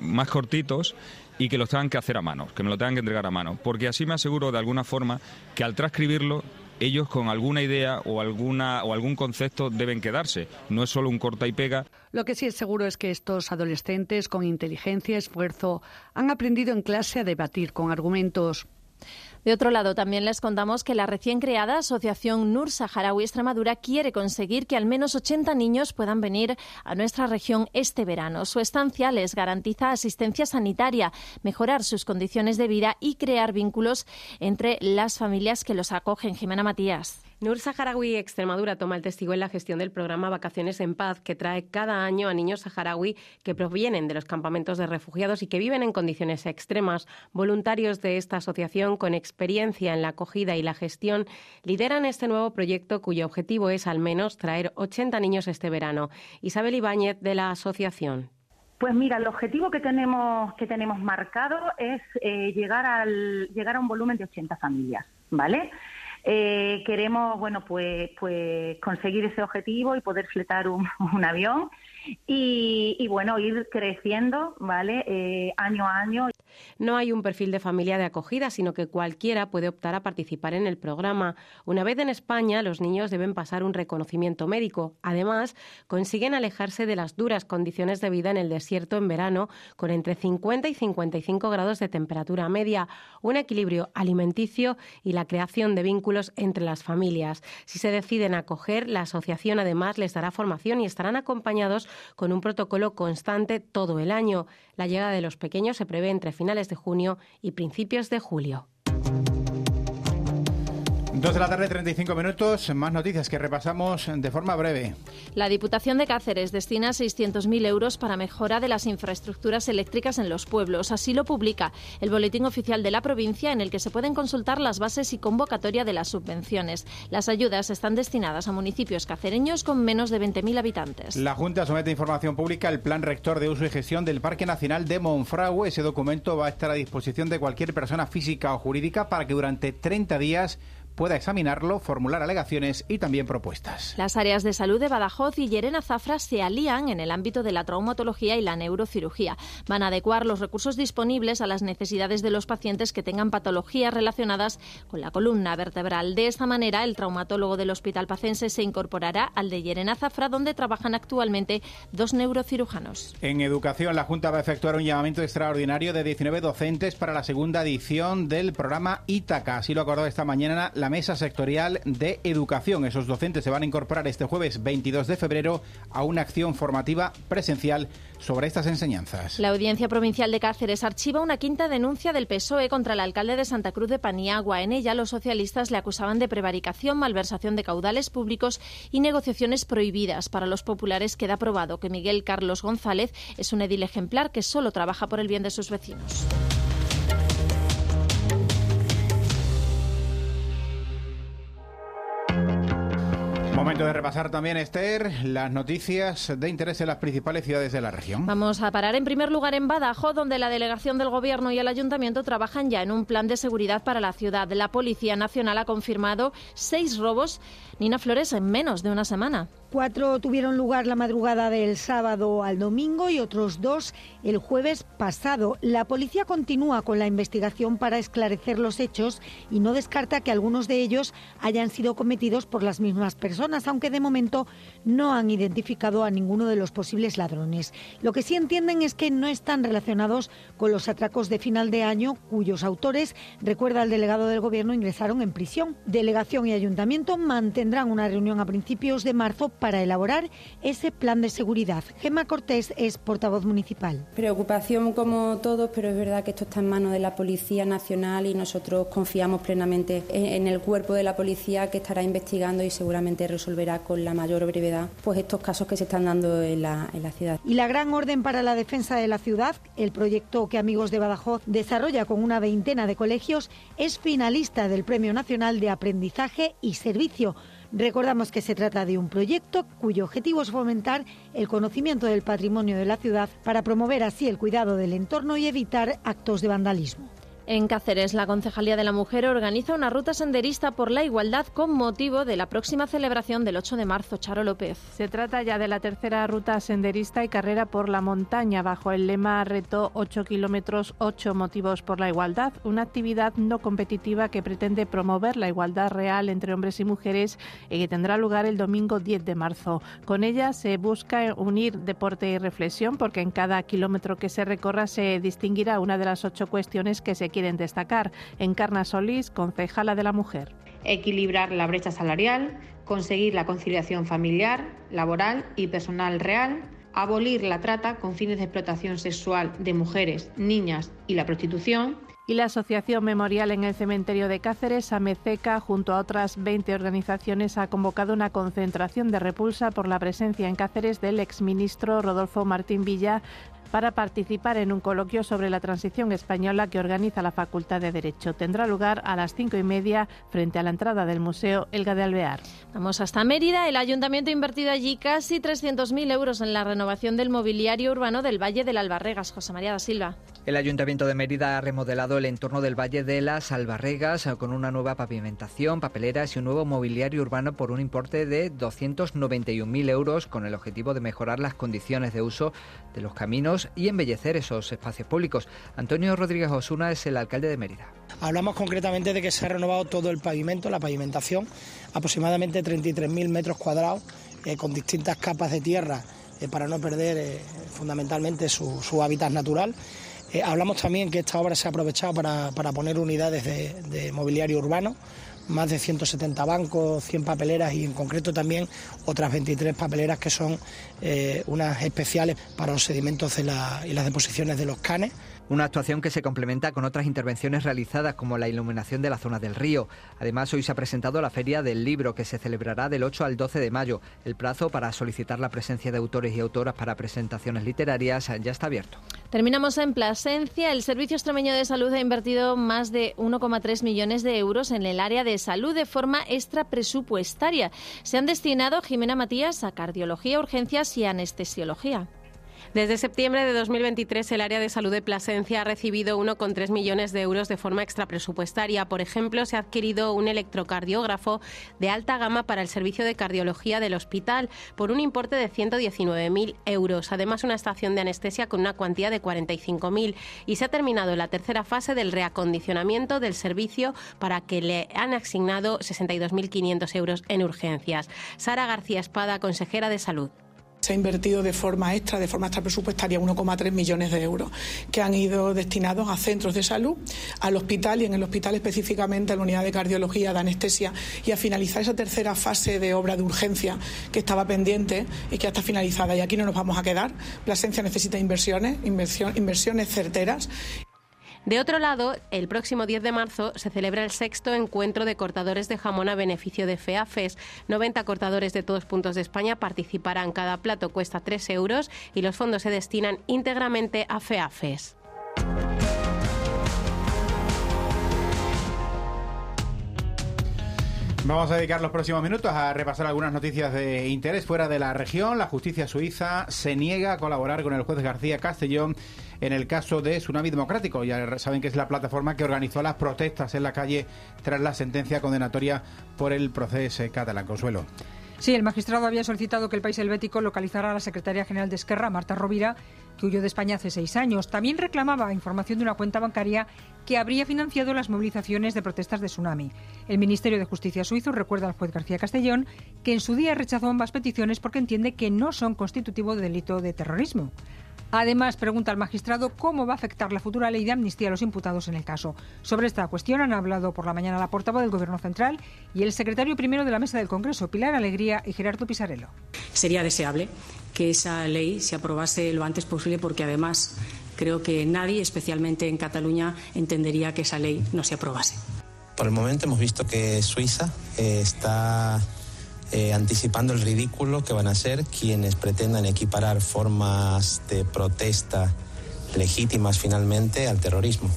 más cortitos y que los tengan que hacer a mano, que me lo tengan que entregar a mano, porque así me aseguro de alguna forma que al transcribirlo ellos con alguna idea o alguna o algún concepto deben quedarse, no es solo un corta y pega. Lo que sí es seguro es que estos adolescentes con inteligencia y esfuerzo han aprendido en clase a debatir con argumentos. De otro lado, también les contamos que la recién creada Asociación Nur Saharaui Extremadura quiere conseguir que al menos 80 niños puedan venir a nuestra región este verano. Su estancia les garantiza asistencia sanitaria, mejorar sus condiciones de vida y crear vínculos entre las familias que los acogen. Jimena Matías. Nur Saharaui Extremadura toma el testigo en la gestión del programa Vacaciones en Paz, que trae cada año a niños saharaui que provienen de los campamentos de refugiados y que viven en condiciones extremas. Voluntarios de esta asociación, con experiencia en la acogida y la gestión, lideran este nuevo proyecto cuyo objetivo es al menos traer 80 niños este verano. Isabel Ibáñez, de la asociación. Pues mira, el objetivo que tenemos que tenemos marcado es eh, llegar al llegar a un volumen de 80 familias, ¿vale? Eh, queremos, bueno, pues, pues conseguir ese objetivo y poder fletar un, un avión y, bueno, ir creciendo, ¿vale? Eh, año a año. No hay un perfil de familia de acogida, sino que cualquiera puede optar a participar en el programa. Una vez en España, los niños deben pasar un reconocimiento médico. Además, consiguen alejarse de las duras condiciones de vida en el desierto en verano, con entre 50 y 55 grados de temperatura media, un equilibrio alimenticio y la creación de vínculos entre las familias. Si se deciden acoger, la asociación además les dará formación y estarán acompañados con un protocolo constante todo el año. La llegada de los pequeños se prevé entre finales de junio y principios de julio. Dos de la tarde, 35 minutos. Más noticias que repasamos de forma breve. La Diputación de Cáceres destina 600.000 euros para mejora de las infraestructuras eléctricas en los pueblos. Así lo publica el Boletín Oficial de la provincia, en el que se pueden consultar las bases y convocatoria de las subvenciones. Las ayudas están destinadas a municipios cacereños con menos de 20.000 habitantes. La Junta somete a información pública el Plan Rector de Uso y Gestión del Parque Nacional de Monfragüe. Ese documento va a estar a disposición de cualquier persona física o jurídica para que durante 30 días pueda examinarlo, formular alegaciones y también propuestas. Las áreas de salud de Badajoz y Llerena Zafra se alían en el ámbito de la traumatología y la neurocirugía. Van a adecuar los recursos disponibles a las necesidades de los pacientes que tengan patologías relacionadas con la columna vertebral. De esta manera, el traumatólogo del Hospital Pacense se incorporará al de Llerena Zafra, donde trabajan actualmente dos neurocirujanos. En educación, la Junta va a efectuar un llamamiento extraordinario de 19 docentes para la segunda edición del programa Ítaca. Así lo acordó esta mañana la mesa sectorial de educación. Esos docentes se van a incorporar este jueves 22 de febrero a una acción formativa presencial sobre estas enseñanzas. La Audiencia Provincial de Cáceres archiva una quinta denuncia del PSOE contra el alcalde de Santa Cruz de Paniagua. En ella, los socialistas le acusaban de prevaricación, malversación de caudales públicos y negociaciones prohibidas. Para los populares queda probado que Miguel Carlos González es un edil ejemplar que solo trabaja por el bien de sus vecinos. Momento de repasar también, Esther, las noticias de interés en las principales ciudades de la región. Vamos a parar en primer lugar en Badajoz, donde la delegación del Gobierno y el Ayuntamiento trabajan ya en un plan de seguridad para la ciudad. La Policía Nacional ha confirmado seis robos, Nina Flores, en menos de una semana. Cuatro tuvieron lugar la madrugada del sábado al domingo y otros dos el jueves pasado. La policía continúa con la investigación para esclarecer los hechos y no descarta que algunos de ellos hayan sido cometidos por las mismas personas, aunque de momento no han identificado a ninguno de los posibles ladrones. Lo que sí entienden es que no están relacionados con los atracos de final de año cuyos autores, recuerda el delegado del Gobierno, ingresaron en prisión. Delegación y ayuntamiento mantendrán una reunión a principios de marzo para elaborar ese plan de seguridad. Gemma Cortés es portavoz municipal. Preocupación como todos, pero es verdad que esto está en manos de la Policía Nacional y nosotros confiamos plenamente en el cuerpo de la policía que estará investigando y seguramente resolverá con la mayor brevedad pues estos casos que se están dando en la, en la ciudad. Y la gran orden para la defensa de la ciudad, el proyecto que Amigos de Badajoz desarrolla con una veintena de colegios, es finalista del Premio Nacional de Aprendizaje y Servicio. Recordamos que se trata de un proyecto cuyo objetivo es fomentar el conocimiento del patrimonio de la ciudad para promover así el cuidado del entorno y evitar actos de vandalismo. En Cáceres, la Concejalía de la Mujer organiza una ruta senderista por la igualdad con motivo de la próxima celebración del 8 de marzo. Charo López. Se trata ya de la tercera ruta senderista y carrera por la montaña bajo el lema Reto 8 kilómetros, 8 motivos por la igualdad, una actividad no competitiva que pretende promover la igualdad real entre hombres y mujeres y que tendrá lugar el domingo 10 de marzo. Con ella se busca unir deporte y reflexión porque en cada kilómetro que se recorra se distinguirá una de las ocho cuestiones que se quieren destacar. Encarna Solís, concejala de la mujer. Equilibrar la brecha salarial, conseguir la conciliación familiar, laboral y personal real, abolir la trata con fines de explotación sexual de mujeres, niñas y la prostitución, y la Asociación Memorial en el Cementerio de Cáceres, AMECECA, junto a otras 20 organizaciones, ha convocado una concentración de repulsa por la presencia en Cáceres del exministro Rodolfo Martín Villa para participar en un coloquio sobre la transición española que organiza la Facultad de Derecho. Tendrá lugar a las cinco y media frente a la entrada del Museo Elga de Alvear. Vamos hasta Mérida. El ayuntamiento ha invertido allí casi 300.000 euros en la renovación del mobiliario urbano del Valle del Albarregas. José María da Silva. El Ayuntamiento de Mérida ha remodelado el entorno del Valle de las Albarregas con una nueva pavimentación, papeleras y un nuevo mobiliario urbano por un importe de 291.000 euros con el objetivo de mejorar las condiciones de uso de los caminos y embellecer esos espacios públicos. Antonio Rodríguez Osuna es el alcalde de Mérida. Hablamos concretamente de que se ha renovado todo el pavimento, la pavimentación, aproximadamente 33.000 metros cuadrados, eh, con distintas capas de tierra eh, para no perder eh, fundamentalmente su hábitat natural. Eh, hablamos también que esta obra se ha aprovechado para, poner unidades de, mobiliario urbano, más de 170 bancos, 100 papeleras y en concreto también otras 23 papeleras que son eh, unas especiales para los sedimentos y las deposiciones de los canes. Una actuación que se complementa con otras intervenciones realizadas como la iluminación de la zona del río. Además, hoy se ha presentado la Feria del Libro que se celebrará del 8 al 12 de mayo. El plazo para solicitar la presencia de autores y autoras para presentaciones literarias ya está abierto. Terminamos en Plasencia. El Servicio Extremeño de Salud ha invertido más de 1,3 millones de euros en el área de salud de forma extra presupuestaria. Se han destinado, Jimena Matías, a cardiología, urgencias y anestesiología. Desde septiembre de 2023, el área de salud de Plasencia ha recibido 1,3 millones de euros de forma extrapresupuestaria. Por ejemplo, se ha adquirido un electrocardiógrafo de alta gama para el servicio de cardiología del hospital por un importe de 119.000 euros. Además, una estación de anestesia con una cuantía de 45.000. Y se ha terminado la tercera fase del reacondicionamiento del servicio para que le han asignado 62.500 euros en urgencias. Sara García Espada, consejera de Salud. Se ha invertido de forma extra, de forma extra presupuestaria, 1,3 millones de euros que han ido destinados a centros de salud, al hospital y en el hospital específicamente a la unidad de cardiología, de anestesia y a finalizar esa tercera fase de obra de urgencia que estaba pendiente y que ya está finalizada. Y aquí no nos vamos a quedar. Plasencia necesita inversiones, inversiones certeras de otro lado, el próximo 10 de marzo se celebra el sexto encuentro de cortadores de jamón a beneficio de FEAFES. 90 cortadores de todos puntos de España participarán. Cada plato cuesta 3 euros y los fondos se destinan íntegramente a FEAFES. Vamos a dedicar los próximos minutos a repasar algunas noticias de interés fuera de la región. La justicia suiza se niega a colaborar con el juez García Castellón en el caso de Tsunami Democrático. Ya saben que es la plataforma que organizó las protestas en la calle tras la sentencia condenatoria por el proceso catalán. Consuelo. Sí, el magistrado había solicitado que el país helvético localizara a la secretaria general de Esquerra, Marta Rovira, que huyó de España hace seis años. También reclamaba información de una cuenta bancaria que habría financiado las movilizaciones de protestas de tsunami. El Ministerio de Justicia suizo recuerda al juez García Castellón que en su día rechazó ambas peticiones porque entiende que no son constitutivo de delito de terrorismo. Además, pregunta al magistrado cómo va a afectar la futura ley de amnistía a los imputados en el caso. Sobre esta cuestión han hablado por la mañana la portavoz del Gobierno Central y el secretario primero de la Mesa del Congreso, Pilar Alegría y Gerardo Pisarello. Sería deseable que esa ley se aprobase lo antes posible porque además creo que nadie, especialmente en Cataluña, entendería que esa ley no se aprobase. Por el momento hemos visto que Suiza eh, está eh, anticipando el ridículo que van a ser quienes pretendan equiparar formas de protesta legítimas finalmente al terrorismo.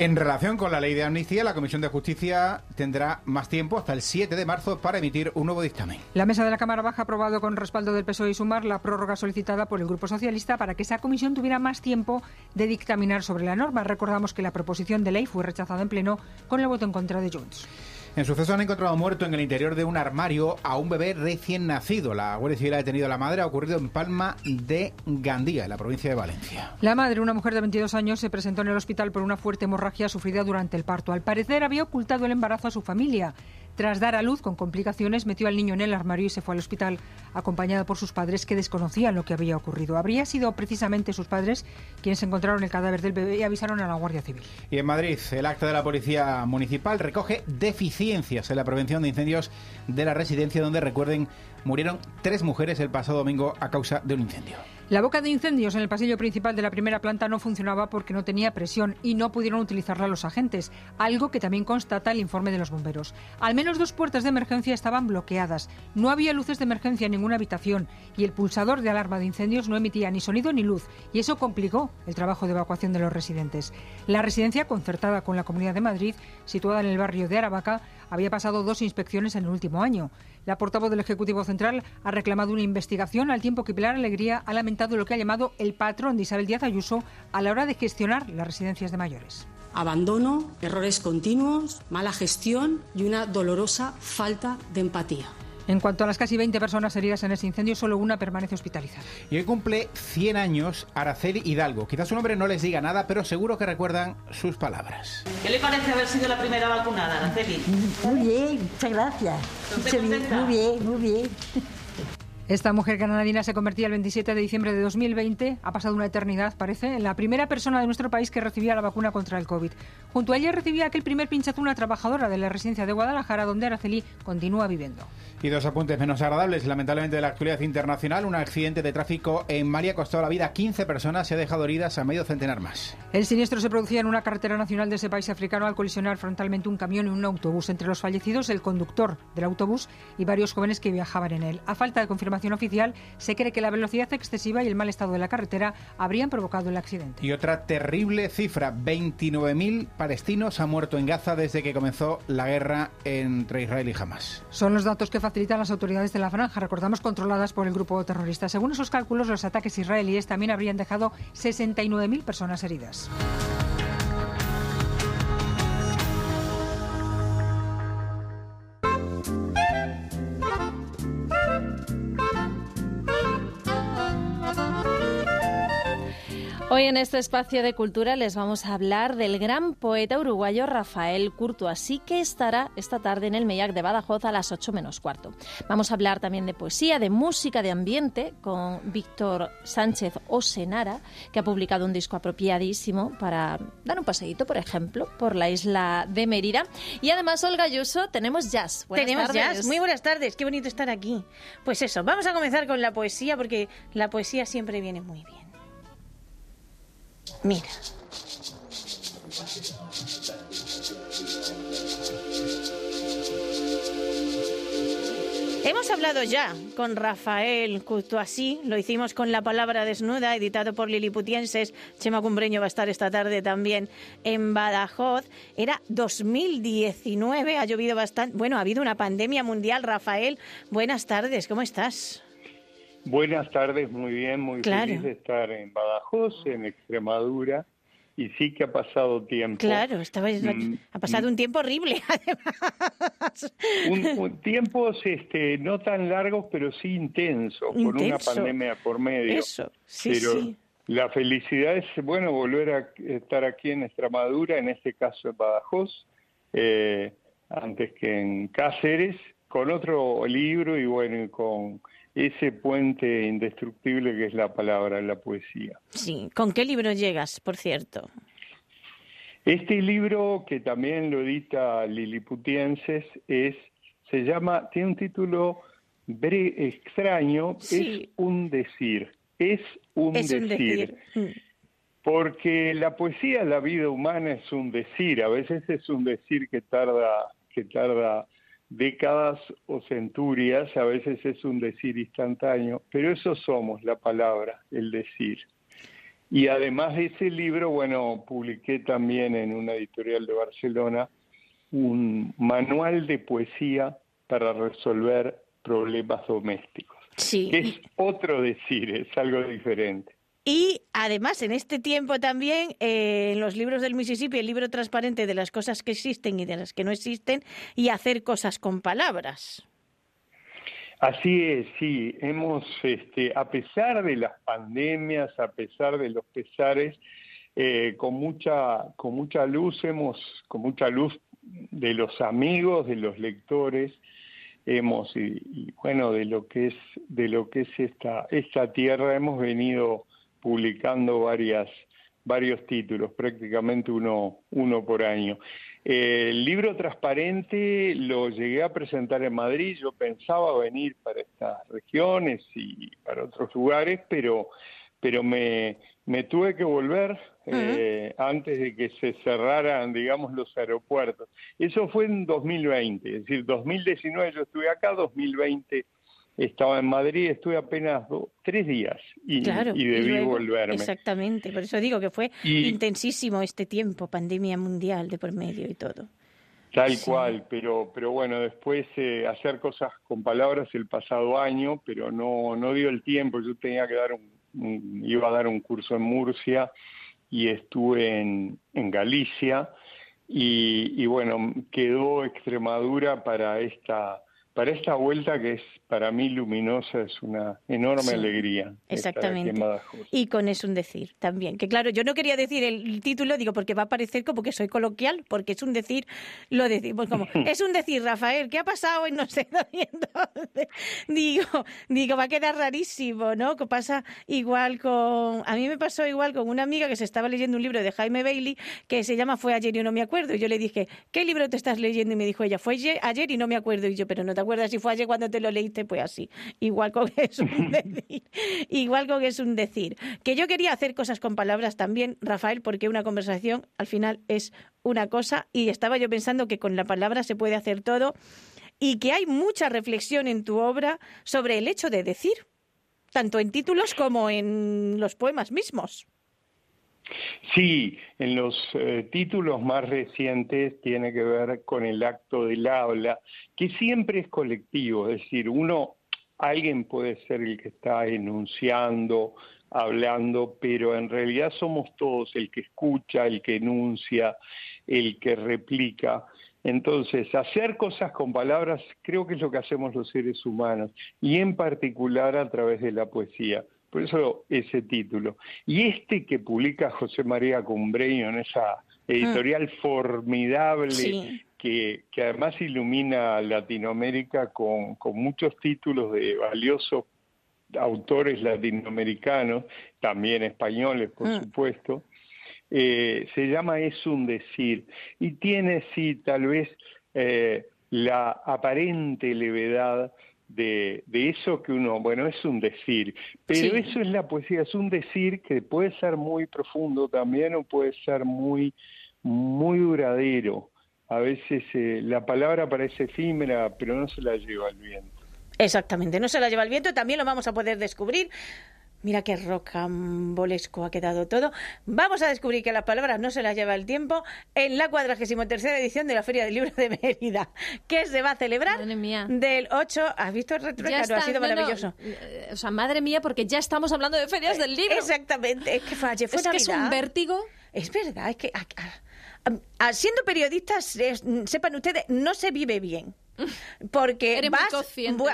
En relación con la ley de amnistía, la Comisión de Justicia tendrá más tiempo, hasta el 7 de marzo, para emitir un nuevo dictamen. La mesa de la Cámara Baja ha aprobado con respaldo del PSOE y Sumar la prórroga solicitada por el Grupo Socialista para que esa comisión tuviera más tiempo de dictaminar sobre la norma. Recordamos que la proposición de ley fue rechazada en pleno con el voto en contra de Junts. En suceso han encontrado muerto en el interior de un armario a un bebé recién nacido. La Guardia Civil ha detenido a la madre. Ha ocurrido en Palma de Gandía, en la provincia de Valencia. La madre, una mujer de 22 años, se presentó en el hospital por una fuerte hemorragia sufrida durante el parto. Al parecer había ocultado el embarazo a su familia. Tras dar a luz con complicaciones, metió al niño en el armario y se fue al hospital, acompañado por sus padres que desconocían lo que había ocurrido. Habría sido precisamente sus padres quienes encontraron el cadáver del bebé y avisaron a la Guardia Civil. Y en Madrid, el acta de la Policía Municipal recoge deficiencias en la prevención de incendios de la residencia donde, recuerden, murieron tres mujeres el pasado domingo a causa de un incendio. La boca de incendios en el pasillo principal de la primera planta no funcionaba porque no tenía presión y no pudieron utilizarla los agentes, algo que también constata el informe de los bomberos. Al menos dos puertas de emergencia estaban bloqueadas, no había luces de emergencia en ninguna habitación y el pulsador de alarma de incendios no emitía ni sonido ni luz y eso complicó el trabajo de evacuación de los residentes. La residencia, concertada con la Comunidad de Madrid, situada en el barrio de Aravaca, había pasado dos inspecciones en el último año. La portavoz del Ejecutivo Central ha reclamado una investigación al tiempo que Pilar Alegría ha lamentado lo que ha llamado el patrón de Isabel Díaz Ayuso a la hora de gestionar las residencias de mayores. Abandono, errores continuos, mala gestión y una dolorosa falta de empatía. En cuanto a las casi 20 personas heridas en ese incendio, solo una permanece hospitalizada. Y hoy cumple 100 años Araceli Hidalgo. Quizás su nombre no les diga nada, pero seguro que recuerdan sus palabras. ¿Qué le parece haber sido la primera vacunada, Araceli? Muy bien, muchas gracias. Muy bien, muy bien. Esta mujer granadina se convertía el 27 de diciembre de 2020, ha pasado una eternidad, parece, en la primera persona de nuestro país que recibía la vacuna contra el COVID. Junto a ella recibía aquel primer pinchazo una trabajadora de la residencia de Guadalajara, donde Araceli continúa viviendo. Y dos apuntes menos agradables, lamentablemente, de la actualidad internacional. Un accidente de tráfico en Mali ha costado la vida a 15 personas y ha dejado heridas a medio centenar más. El siniestro se producía en una carretera nacional de ese país africano al colisionar frontalmente un camión y un autobús. Entre los fallecidos, el conductor del autobús y varios jóvenes que viajaban en él. A falta de confirmación oficial, se cree que la velocidad excesiva y el mal estado de la carretera habrían provocado el accidente. Y otra terrible cifra, 29.000 palestinos han muerto en Gaza desde que comenzó la guerra entre Israel y Hamas. Son los datos que facilitan las autoridades de la franja, recordamos, controladas por el grupo terrorista. Según esos cálculos, los ataques israelíes también habrían dejado 69.000 personas heridas. Hoy en este espacio de cultura les vamos a hablar del gran poeta uruguayo Rafael Curto, así que estará esta tarde en el Mellac de Badajoz a las 8 menos cuarto. Vamos a hablar también de poesía, de música, de ambiente con Víctor Sánchez Osenara, que ha publicado un disco apropiadísimo para dar un paseíto, por ejemplo, por la isla de Mérida. Y además, Olga Ayuso, tenemos jazz. Buenas tenemos tardes. jazz. Muy buenas tardes, qué bonito estar aquí. Pues eso, vamos a comenzar con la poesía porque la poesía siempre viene muy bien. Mira. Hemos hablado ya con Rafael Cutuasí, lo hicimos con La Palabra Desnuda, editado por Liliputienses. Chema Cumbreño va a estar esta tarde también en Badajoz. Era 2019, ha llovido bastante. Bueno, ha habido una pandemia mundial. Rafael, buenas tardes, ¿cómo estás? Buenas tardes, muy bien, muy feliz de estar en Badajoz, en Extremadura. Y sí que ha pasado tiempo. Claro, estaba, mm, ha pasado un tiempo horrible, además. Un, tiempos este, no tan largos, pero sí intensos, con una pandemia por medio. Eso, sí, pero sí. La felicidad es, bueno, volver a estar aquí en Extremadura, en este caso en Badajoz, eh, antes que en Cáceres, con otro libro y bueno, con ese puente indestructible que es la palabra, la poesía. Sí, ¿con qué libro llegas, por cierto? Este libro, que también lo edita Liliputienses, es, se llama, tiene un título extraño, es un decir, es un decir. Mm. Porque la poesía, la vida humana es un decir, a veces es un decir que tarda, que tarda décadas o centurias, a veces es un decir instantáneo, pero eso somos, la palabra, el decir. Y además de ese libro, bueno, publiqué también en una editorial de Barcelona un manual de poesía para resolver problemas domésticos. Sí. Es otro decir, es algo diferente. Y además, en este tiempo también, eh, en los libros del Mississippi, el libro transparente de las cosas que existen y de las que no existen, y hacer cosas con palabras. Así es, sí. Hemos, este, a pesar de las pandemias, a pesar de los pesares, eh, con mucha, con mucha luz hemos, con mucha luz de los amigos, de los lectores, hemos y, bueno de lo que es de lo que es esta esta tierra hemos venido publicando varias, varios títulos, prácticamente uno, uno por año. el libro transparente lo llegué a presentar en Madrid, yo pensaba venir para estas regiones y para otros lugares, pero pero me, me tuve que volver eh, antes de que se cerraran, digamos, los aeropuertos. Eso fue en 2020, es decir, 2019 yo estuve acá, 2020 estaba en Madrid, estuve apenas tres días y, debí volverme. Exactamente, por eso digo que fue intensísimo este tiempo, pandemia mundial de por medio y todo. Tal cual, pero, pero bueno, después eh, hacer cosas con palabras el pasado año, pero no, no dio el tiempo, yo tenía que dar un, iba a dar un curso en Murcia y estuve en, en Galicia y, y bueno, quedó Extremadura para esta para esta vuelta que es para mí luminosa es una enorme alegría. Exactamente. Y con eso un decir también. Que claro, yo no quería decir el título, digo, porque va a parecer como que soy coloquial, porque es un decir, lo decimos como, es un decir, Rafael, ¿qué ha pasado? Y no sé, entonces, digo, digo, va a quedar rarísimo, ¿no? Que pasa igual con, a mí me pasó igual con una amiga que se estaba leyendo un libro de Jaime Bailey que se llama Fue ayer y no me acuerdo. Y yo le dije, ¿qué libro te estás leyendo? Y me dijo ella, fue ayer y no me acuerdo. Y yo, pero no te acuerdas si fue ayer cuando te lo leíste, pues así. Igual con es un decir. Igual con es un decir. Que yo quería hacer cosas con palabras también, Rafael, porque una conversación al final es una cosa y estaba yo pensando que con la palabra se puede hacer todo y que hay mucha reflexión en tu obra sobre el hecho de decir, tanto en títulos como en los poemas mismos. Sí, en los eh, títulos más recientes tiene que ver con el acto del habla, que siempre es colectivo, es decir, uno, alguien puede ser el que está enunciando, hablando, pero en realidad somos todos el que escucha, el que enuncia, el que replica. Entonces, hacer cosas con palabras creo que es lo que hacemos los seres humanos, y en particular a través de la poesía. Por eso ese título. Y este que publica José María Cumbreño en esa editorial mm. formidable que, que, además ilumina Latinoamérica con, con muchos títulos de valiosos autores latinoamericanos, también españoles, por mm. supuesto, eh, se llama Es un decir y tiene, sí, tal vez eh, la aparente levedad de, eso que uno, bueno, es un decir, pero eso es la poesía, es un decir que puede ser muy profundo también o puede ser muy, muy duradero. A veces eh, la palabra parece efímera, pero no se la lleva el viento. Exactamente, no se la lleva el viento, también lo vamos a poder descubrir Mira qué rocambolesco ha quedado todo. Vamos a descubrir que las palabras no se las lleva el tiempo en la cuadragésima tercera edición de la Feria del Libro de Mérida, que se va a celebrar del 8. ¿Has visto el retro? Ha sido maravilloso. O sea, madre mía, porque ya estamos hablando de ferias del libro. Exactamente. Es que falle, fue es que es un vértigo. Es verdad, es que siendo periodistas, sepan ustedes, no se vive bien. Porque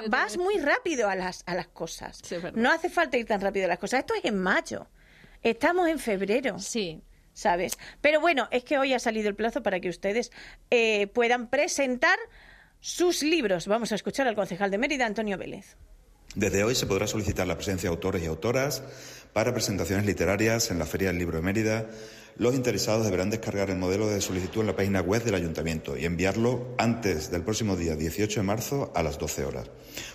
vas, muy rápido a las, a las cosas. no hace falta ir tan rápido a las cosas. Esto es en mayo. Estamos en febrero. Sí. ¿Sabes? Pero bueno, es que hoy ha salido el plazo para que ustedes eh, puedan presentar sus libros. Vamos a escuchar al concejal de Mérida, Antonio Vélez. Desde hoy se podrá solicitar la presencia de autores y autoras para presentaciones literarias en la Feria del Libro de Mérida los interesados deberán descargar el modelo de solicitud en la página web del ayuntamiento y enviarlo antes del próximo día 18 de marzo a las 12 horas,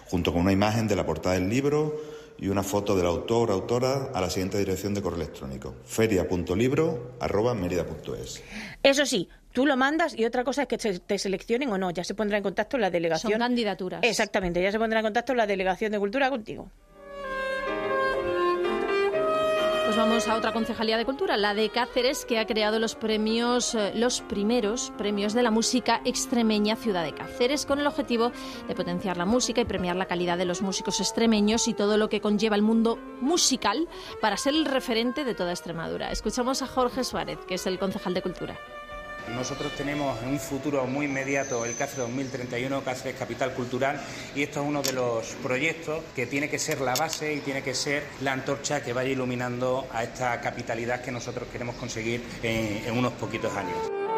junto con una imagen de la portada del libro y una foto del autor o autora a la siguiente dirección de correo electrónico, feria.libro.merida.es. Eso sí, tú lo mandas y otra cosa es que te seleccionen o no, ya se pondrá en contacto la delegación. Son candidaturas. Exactamente, ya se pondrá en contacto la delegación de Cultura contigo. Pues vamos a otra concejalía de cultura, la de Cáceres, que ha creado los premios, eh, los primeros premios de la música extremeña Ciudad de Cáceres, con el objetivo de potenciar la música y premiar la calidad de los músicos extremeños y todo lo que conlleva el mundo musical para ser el referente de toda Extremadura. Escuchamos a Jorge Suárez, que es el concejal de cultura. Nosotros tenemos en un futuro muy inmediato el Cáceres 2031, Cáceres Capital Cultural, y esto es uno de los proyectos que tiene que ser la base y tiene que ser la antorcha que vaya iluminando a esta capitalidad que nosotros queremos conseguir en, en unos poquitos años.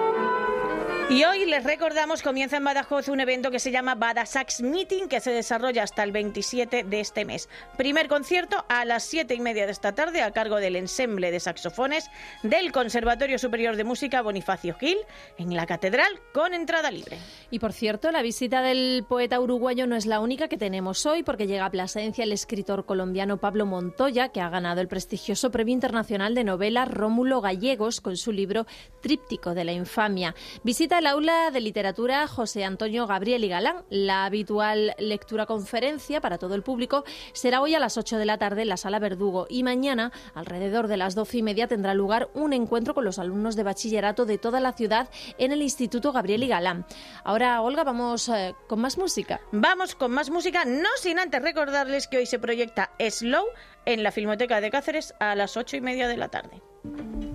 Y hoy les recordamos, comienza en Badajoz un evento que se llama Badasax Meeting, que se desarrolla hasta el 27 de este mes. Primer concierto a las 7 y media de esta tarde a cargo del ensemble de saxofones del Conservatorio Superior de Música Bonifacio Gil en la Catedral con entrada libre. Y por cierto, la visita del poeta uruguayo no es la única que tenemos hoy, porque llega a Plasencia el escritor colombiano Pablo Montoya, que ha ganado el prestigioso Premio Internacional de Novela Rómulo Gallegos con su libro Tríptico de la Infamia. Visita el aula de literatura José Antonio Gabriel y Galán. La habitual lectura conferencia para todo el público será hoy a las 8 de la tarde en la sala Verdugo y mañana, alrededor de las 12 y media, tendrá lugar un encuentro con los alumnos de bachillerato de toda la ciudad en el Instituto Gabriel y Galán. Ahora, Olga, vamos eh, con más música. Vamos con más música, no sin antes recordarles que hoy se proyecta Slow en la Filmoteca de Cáceres a las 8 y media de la tarde.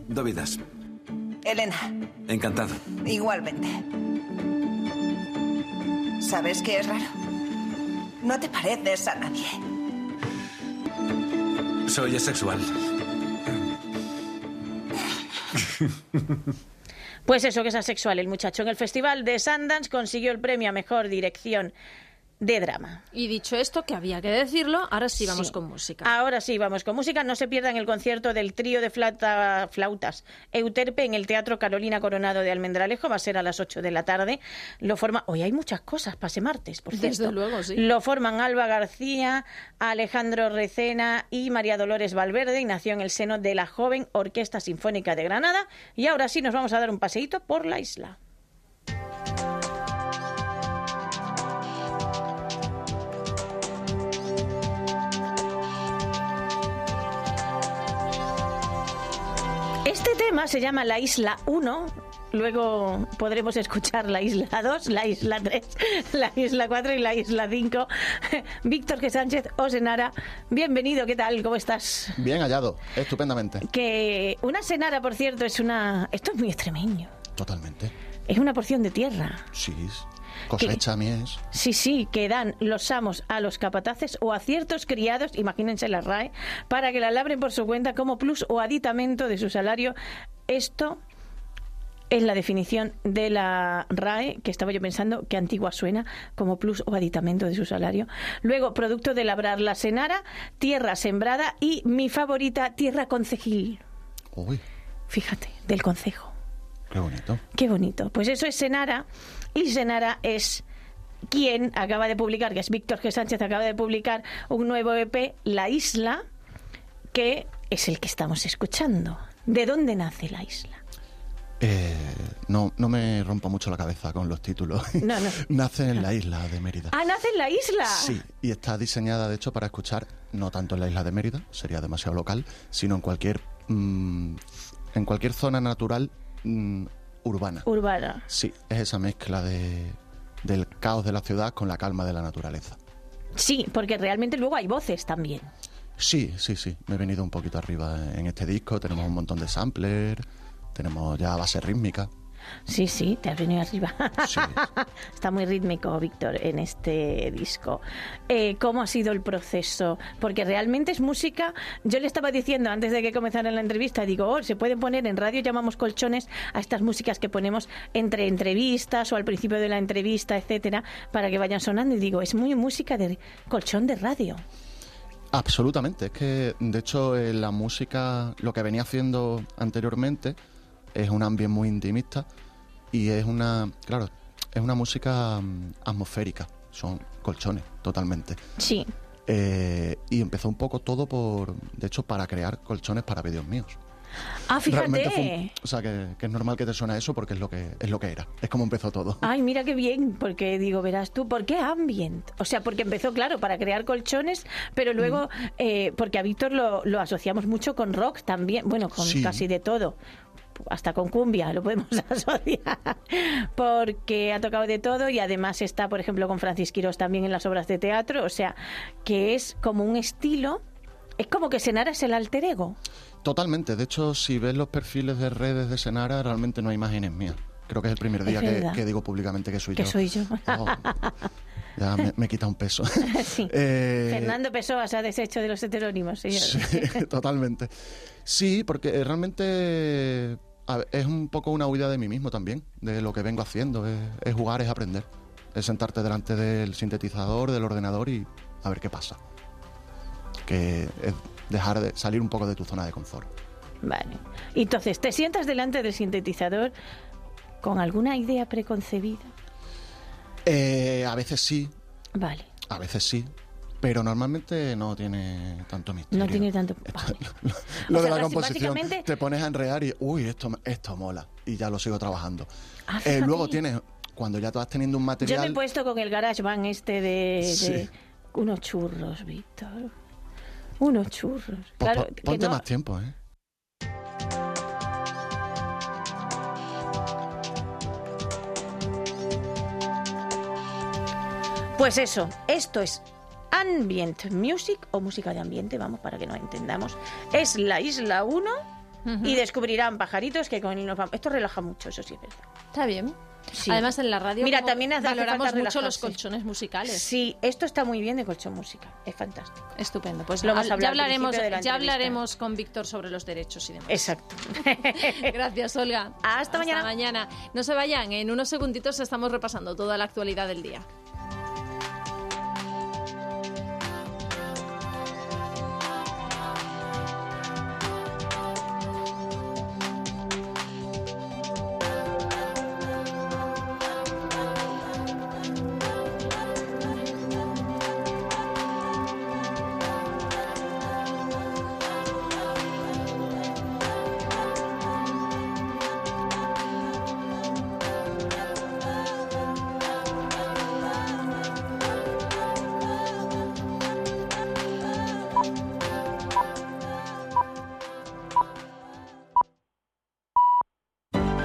Dovidas. Elena. Encantado. Igualmente. ¿Sabes qué es raro? No te pareces a nadie. Soy asexual. Pues eso, que es asexual el muchacho. En el Festival de Sundance consiguió el premio a Mejor Dirección de drama. Y dicho esto, que había que decirlo, ahora sí vamos Sí. con música. Ahora sí, vamos con música. No se pierdan el concierto del trío de flauta- flautas Euterpe en el Teatro Carolina Coronado de Almendralejo. Va a ser a las 8 de la tarde. Lo forma. Hoy hay muchas cosas para ese martes, por cierto. Desde luego, sí. Lo forman Alba García, Alejandro Recena y María Dolores Valverde y nació en el seno de la joven Orquesta Sinfónica de Granada. Y ahora sí nos vamos a dar un paseíto por la isla. Tema se llama La Isla 1. Luego podremos escuchar la isla 2, la isla 3, la isla 4 y la isla 5. Víctor G. Sánchez Osenara, bienvenido, ¿qué tal? ¿Cómo estás? Bien hallado, estupendamente. Que una senara, por cierto, es una... Esto es muy extremeño. Totalmente. Es una porción de tierra. Sí. Cosecha mies. Sí, sí, que dan los amos a los capataces o a ciertos criados, imagínense la RAE, para que la labren por su cuenta como plus o aditamento de su salario. Esto es la definición de la RAE, que estaba yo pensando que antigua suena, como plus o aditamento de su salario. Luego, producto de labrar la senara, tierra sembrada y mi favorita, tierra concejil. Uy, Fíjate, del concejo. qué bonito. Qué bonito. Pues eso es Senara. Y Senara es quien acaba de publicar, que es Víctor G. Sánchez, acaba de publicar un nuevo EP, La Isla, que es el que estamos escuchando. ¿De dónde nace la isla? Eh, no, no me rompa mucho la cabeza con los títulos. No, no. Nace en la isla de Mérida. Ah, nace en la isla. Sí, y está diseñada de hecho para escuchar no tanto en la isla de Mérida, sería demasiado local, sino en cualquier mm, en cualquier zona natural mm, urbana. Urbana. Sí, es esa mezcla de, del caos de la ciudad con la calma de la naturaleza. Sí, porque realmente luego hay voces también. Sí, sí, sí. Me he venido un poquito arriba en este disco. Tenemos un montón de samplers, tenemos ya base rítmica. Sí, sí, te has venido arriba. Está muy rítmico, Víctor, en este disco. Eh, ¿Cómo ha sido el proceso? Porque realmente es música. Yo le estaba diciendo antes de que comenzara la entrevista, digo, oh, se pueden poner en radio, llamamos colchones a estas músicas que ponemos entre entrevistas o al principio de la entrevista, etcétera, para que vayan sonando. Y digo, es muy música de colchón de radio. Absolutamente. Es que, de hecho, eh, la música, lo que venía haciendo anteriormente, es un ambiente muy intimista y es una, claro, es una música mm, atmosférica. Son colchones, totalmente. Sí. Eh, y empezó un poco todo por, de hecho, para crear colchones para vídeos míos. Ah, fue un- fíjate. o sea, que, que es normal que te suene eso porque es lo que es lo que era. Es como empezó todo. Ay, mira qué bien, porque digo, verás tú, ¿por qué ambient? O sea, porque empezó, claro, para crear colchones, pero luego, Mm. eh, porque a Víctor lo, lo asociamos mucho con rock también, bueno, con Sí. casi de todo. Hasta con cumbia lo podemos asociar, porque ha tocado de todo y además está, por ejemplo, con Francis Quirós también en las obras de teatro, o sea, que es como un estilo, es como que Senara es el alter ego. Totalmente. De hecho, si ves los perfiles de redes de Senara, realmente no hay imágenes mías. Creo que es el primer día que, que digo públicamente que soy Que yo. soy yo. Oh, ya me, me quita un peso. Sí. Eh, Fernando Pessoa se ha deshecho de los heterónimos, señor. Sí, totalmente. Sí, porque realmente es un poco una huida de mí mismo también, de lo que vengo haciendo. Es, jugar, es aprender. Es sentarte delante del sintetizador, del ordenador y a ver qué pasa. Que es dejar de salir un poco de tu zona de confort. Vale. Entonces, ¿te sientas delante del sintetizador con alguna idea preconcebida? Eh, a veces sí. Vale. A veces sí. Pero normalmente no tiene tanto misterio. No tiene tanto. lo, de la composición. Te pones a enredar y, uy, esto, esto mola. Y ya lo sigo trabajando. Ah, eh, luego tienes, cuando ya vas teniendo un material. Yo me he puesto con el GarageBand este de, unos churros, Víctor. Unos churros. Pues ponte más tiempo, ¿eh? Pues eso, esto es ambient music o música de ambiente, vamos, para que nos entendamos. Es la isla 1 y descubrirán pajaritos que con nos vamos. Esto relaja mucho, eso sí es verdad. Está bien. Además en la radio Mira, también valoramos mucho los colchones musicales. Sí, esto está muy bien de colchón música, es fantástico. Estupendo. Pues lo ya hablaremos, ya hablaremos con Víctor sobre los derechos y demás. Exacto. Gracias, Olga. Hasta, mañana. mañana. No se vayan, en unos segunditos estamos repasando toda la actualidad del día.